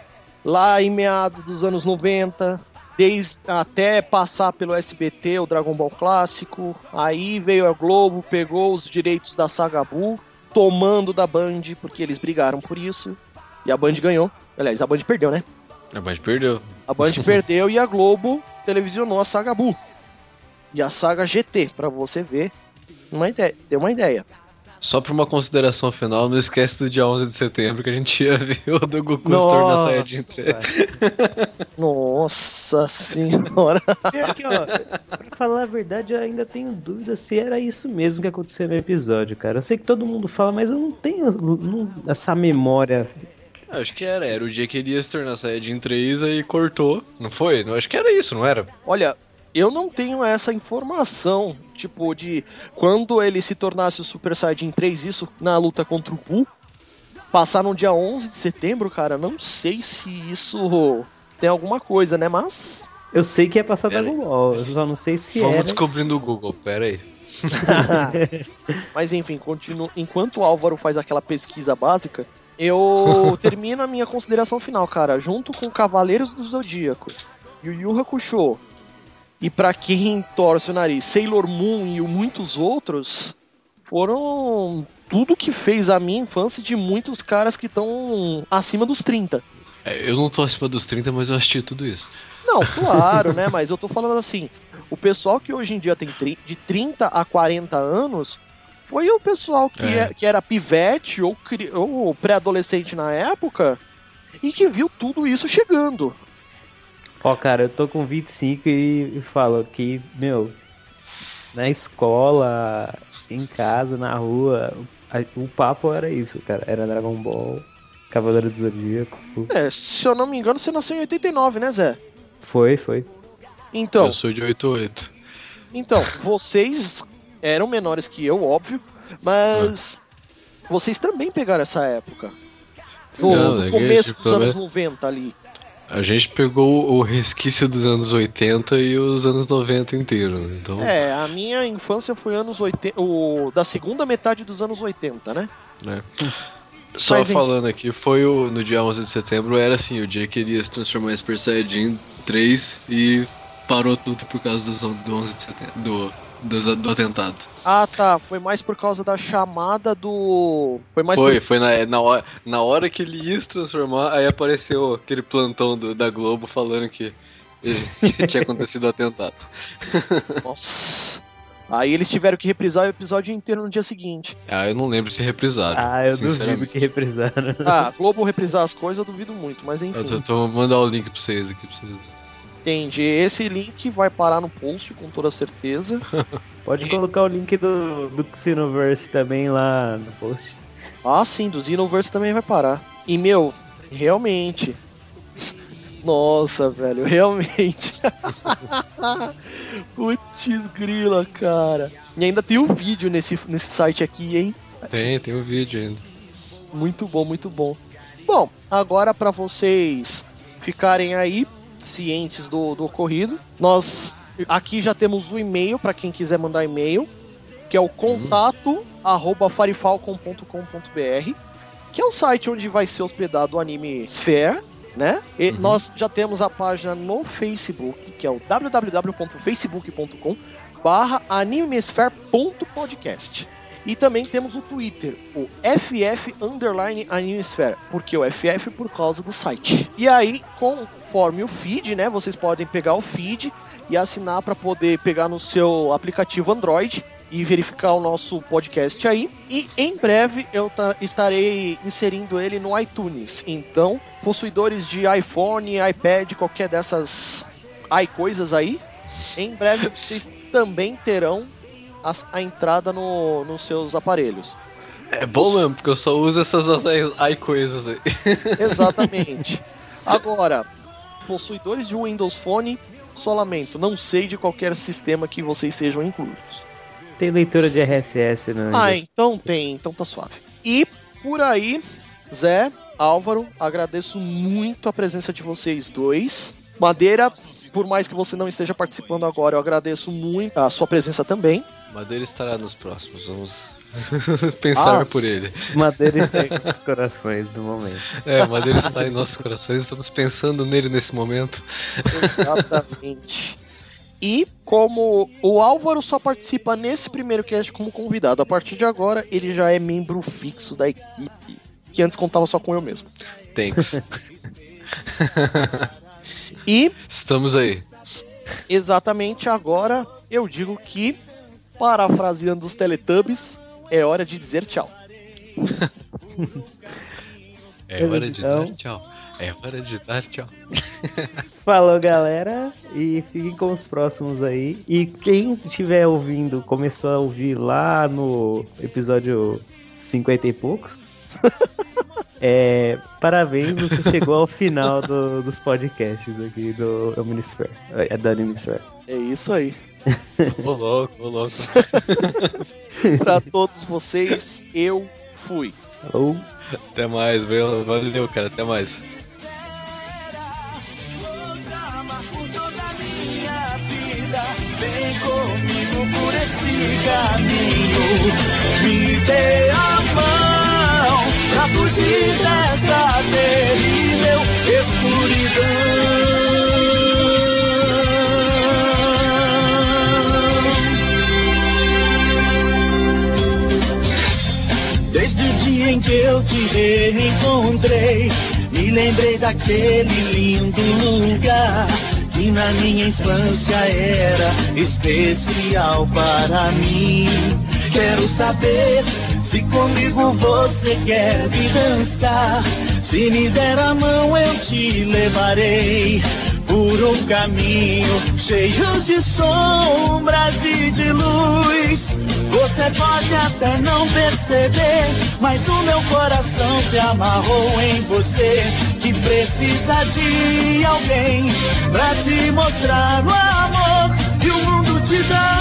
B: lá em meados dos anos 90, desde até passar pelo SBT, o Dragon Ball clássico. Aí veio a Globo, pegou os direitos da saga Buu, tomando da Band, porque eles brigaram por isso. E a Band ganhou. Aliás, a Band perdeu, né?
H: A Band perdeu.
B: A Band (laughs) perdeu e a Globo televisionou a saga Buu. E a saga GT, pra você ver Uma ideia, deu uma ideia.
H: Só pra uma consideração final, não esquece do dia 11 de setembro que a gente ia ver o do Goku se tornar Saiyajin 3.
B: Nossa senhora.
I: Pior que, ó, pra falar a verdade, eu ainda tenho dúvida se era isso mesmo que aconteceu no episódio, cara. Eu sei que todo mundo fala, mas eu não tenho não- essa memória.
H: Acho que era, era o dia que ele ia se tornar Saiyajin 3 aí cortou. Não foi? Acho que era isso, não era?
B: Olha, eu não tenho essa informação, tipo, de quando ele se tornasse o Super Saiyajin 3, isso na luta contra o Buu, passar no dia 11 de setembro, cara, não sei se isso tem alguma coisa, né, mas...
I: Eu sei que é passar Dragon Ball, eu só não sei se
H: Vamos
I: era.
H: descobrindo o Google, pera aí. (laughs)
B: mas enfim, continuo... enquanto o Álvaro faz aquela pesquisa básica, eu (laughs) termino a minha consideração final, cara, junto com Cavaleiros do Zodíaco, Yu Yu Hakusho, e pra quem torce o nariz, Sailor Moon e muitos outros foram tudo que fez a minha infância de muitos caras que estão acima dos 30.
H: É, eu não tô acima dos 30, mas eu assisti tudo isso.
B: Não, (laughs) claro, né? Mas eu tô falando assim, o pessoal que hoje em dia tem de 30 a 40 anos foi o pessoal que,
H: É.
B: é- que era pivete ou, ou pré-adolescente na época e que viu tudo isso chegando.
I: Ó, cara, eu tô com 25 e, e falo que, meu, na escola, em casa, na rua, a- o papo era isso, cara. Era Dragon Ball, Cavaleiro do Zodíaco.
B: É, se eu não me engano, você nasceu em 89, né, Zé?
I: Foi, foi.
B: Então,
H: Eu sou de 88.
B: Então, vocês eram menores que eu, óbvio, mas vocês também pegaram essa época. No,
H: Não,
B: começo
H: tipo,
B: dos anos
H: né?
B: 90 ali.
H: A gente pegou o resquício dos anos 80 e os anos 90 inteiro, né? Então,
B: É, a minha infância foi anos 80, o, da segunda metade dos anos 80, né?
H: né? Só
B: Mas, enfim.
H: falando aqui, foi o, no dia 11 de setembro, era assim, o dia que ele ia se transformar em Super Saiyajin 3 e parou tudo por causa dos, do 11 de setembro, do, dos- do atentado.
B: Ah, tá, foi mais por causa da chamada do... Foi mais
H: foi,
B: por...
H: foi na, na, hora, na hora que ele ia se transformar, aí apareceu aquele plantão do- da Globo falando que, que (laughs) tinha acontecido o atentado. (laughs)
B: Nossa. Aí eles tiveram que reprisar o episódio inteiro no dia seguinte.
H: Ah, eu não lembro se reprisaram.
I: Ah, eu duvido que reprisaram.
B: Ah, Globo reprisar as coisas, eu duvido muito, mas enfim.
H: Eu tô, tô mandar o link pra vocês aqui pra vocês.
B: Entendi. Esse link vai parar no post com toda certeza. (laughs)
I: Pode colocar o link do, do Xenoverse também lá no post.
B: Ah, sim, do Xenoverse também vai parar. E, meu, realmente. Nossa, velho, realmente. (laughs) Putz, grila, cara. E ainda tem um vídeo nesse, nesse site aqui, hein?
H: Tem, tem o vídeo ainda.
B: Muito bom, muito bom. Bom, agora para vocês ficarem aí cientes do, do ocorrido, nós aqui já temos o e-mail para quem quiser mandar e-mail, que é o contato arroba farifalcom.com.br, que é o site onde vai ser hospedado o anime Sphere, né? E nós já temos a página no Facebook, que é o www.facebook.com barra animesphere.podcast. E também temos o Twitter, o FF Underline Animesphere. Por que o FF? Por causa do site. E aí, conforme o feed, né? Vocês podem pegar o feed e assinar para poder pegar no seu aplicativo Android e verificar o nosso podcast aí. E em breve eu ta- estarei inserindo ele no iTunes. Então, possuidores de iPhone, iPad, qualquer dessas iCoisas aí, em breve vocês também terão as- a, entrada no- nos seus aparelhos.
H: É bom mesmo, porque eu só uso essas ai coisas aí. (laughs) (laughs)
B: Exatamente. Agora, possuidores de Windows Phone, só lamento, não sei de qualquer sistema que vocês sejam incluídos.
I: Tem leitura de RSS, né?
B: Ah, então tem, então tá suave. E por aí, Zé, Álvaro, agradeço muito a presença de vocês dois. Madeira, por mais que você não esteja participando agora, eu agradeço muito a sua presença também.
H: Madeira estará nos próximos, vamos (laughs) pensar
B: Ah,
H: por ele.
I: Madeira está em (laughs) nossos corações no momento.
H: É, Madeira está em nossos corações, estamos pensando nele nesse momento.
B: Exatamente. E como o Álvaro só participa nesse primeiro cast como convidado, a partir de agora ele já é membro fixo da equipe, que antes contava só com eu mesmo.
H: Thanks.
B: E
H: Estamos aí.
B: exatamente agora eu digo que parafraseando os Teletubbies, é hora de dizer tchau. (laughs)
H: É hora de
I: Então-
H: dar tchau. É hora de dar tchau. (laughs)
I: Falou, galera. E fiquem com os próximos aí. E quem estiver ouvindo, começou a ouvir lá no episódio 50 e poucos. (laughs) É, parabéns, você chegou ao final do- dos podcasts aqui do Omnisphere. É da Omnisphere.
B: É isso aí.
H: Ô louco, ô louco.
B: Pra todos vocês, eu fui.
I: Falou.
H: Até mais, valeu, valeu, cara, até mais.
J: te amar por toda a minha vida. Vem comigo por esse caminho. Me dê a mão pra fugir desta terrível escuridão. Desde o dia em que eu te reencontrei, me lembrei daquele lindo lugar que na minha infância era especial para mim. Quero saber se comigo você quer me dançar. Se me der a mão, eu te levarei por um caminho cheio de sombras e de luz. Você pode até não perceber, mas o meu coração se amarrou em você. Que precisa de alguém pra te mostrar o amor que o mundo te dá.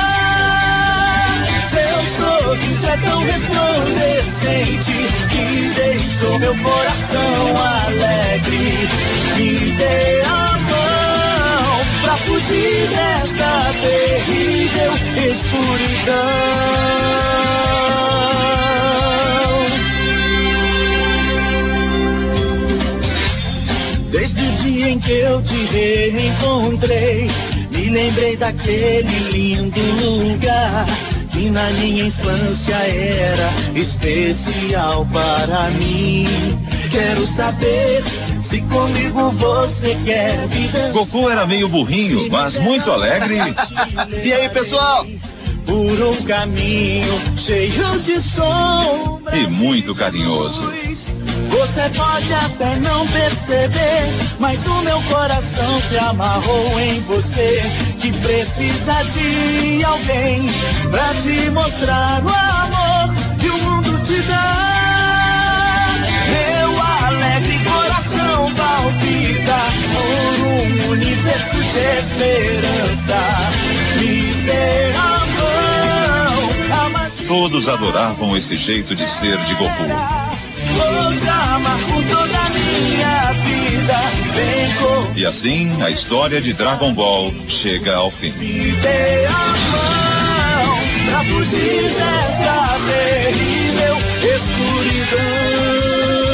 J: Sorriso é tão resplandecente que deixou meu coração alegre. Me dê a mão pra fugir desta terrível escuridão. Desde o dia em que eu te reencontrei, me lembrei daquele lindo lugar que na minha infância era especial para mim. Quero saber se comigo você quer me dançar.
K: Goku era meio burrinho, mas muito alegre. (laughs)
J: E aí, pessoal? Por um caminho cheio de sombras
K: E muito carinhoso.
J: Você pode até não perceber, mas o meu coração se amarrou em você. Que precisa de alguém pra te mostrar o amor que o mundo te dá. Meu alegre coração palpita por um universo de esperança. Me dê
K: Todos adoravam esse jeito de ser de Goku.
J: Vou te amar por toda minha vida. Vem com
K: E assim, a história de Dragon Ball chega ao fim.
J: me dê a mão pra fugir desta terrível escuridão.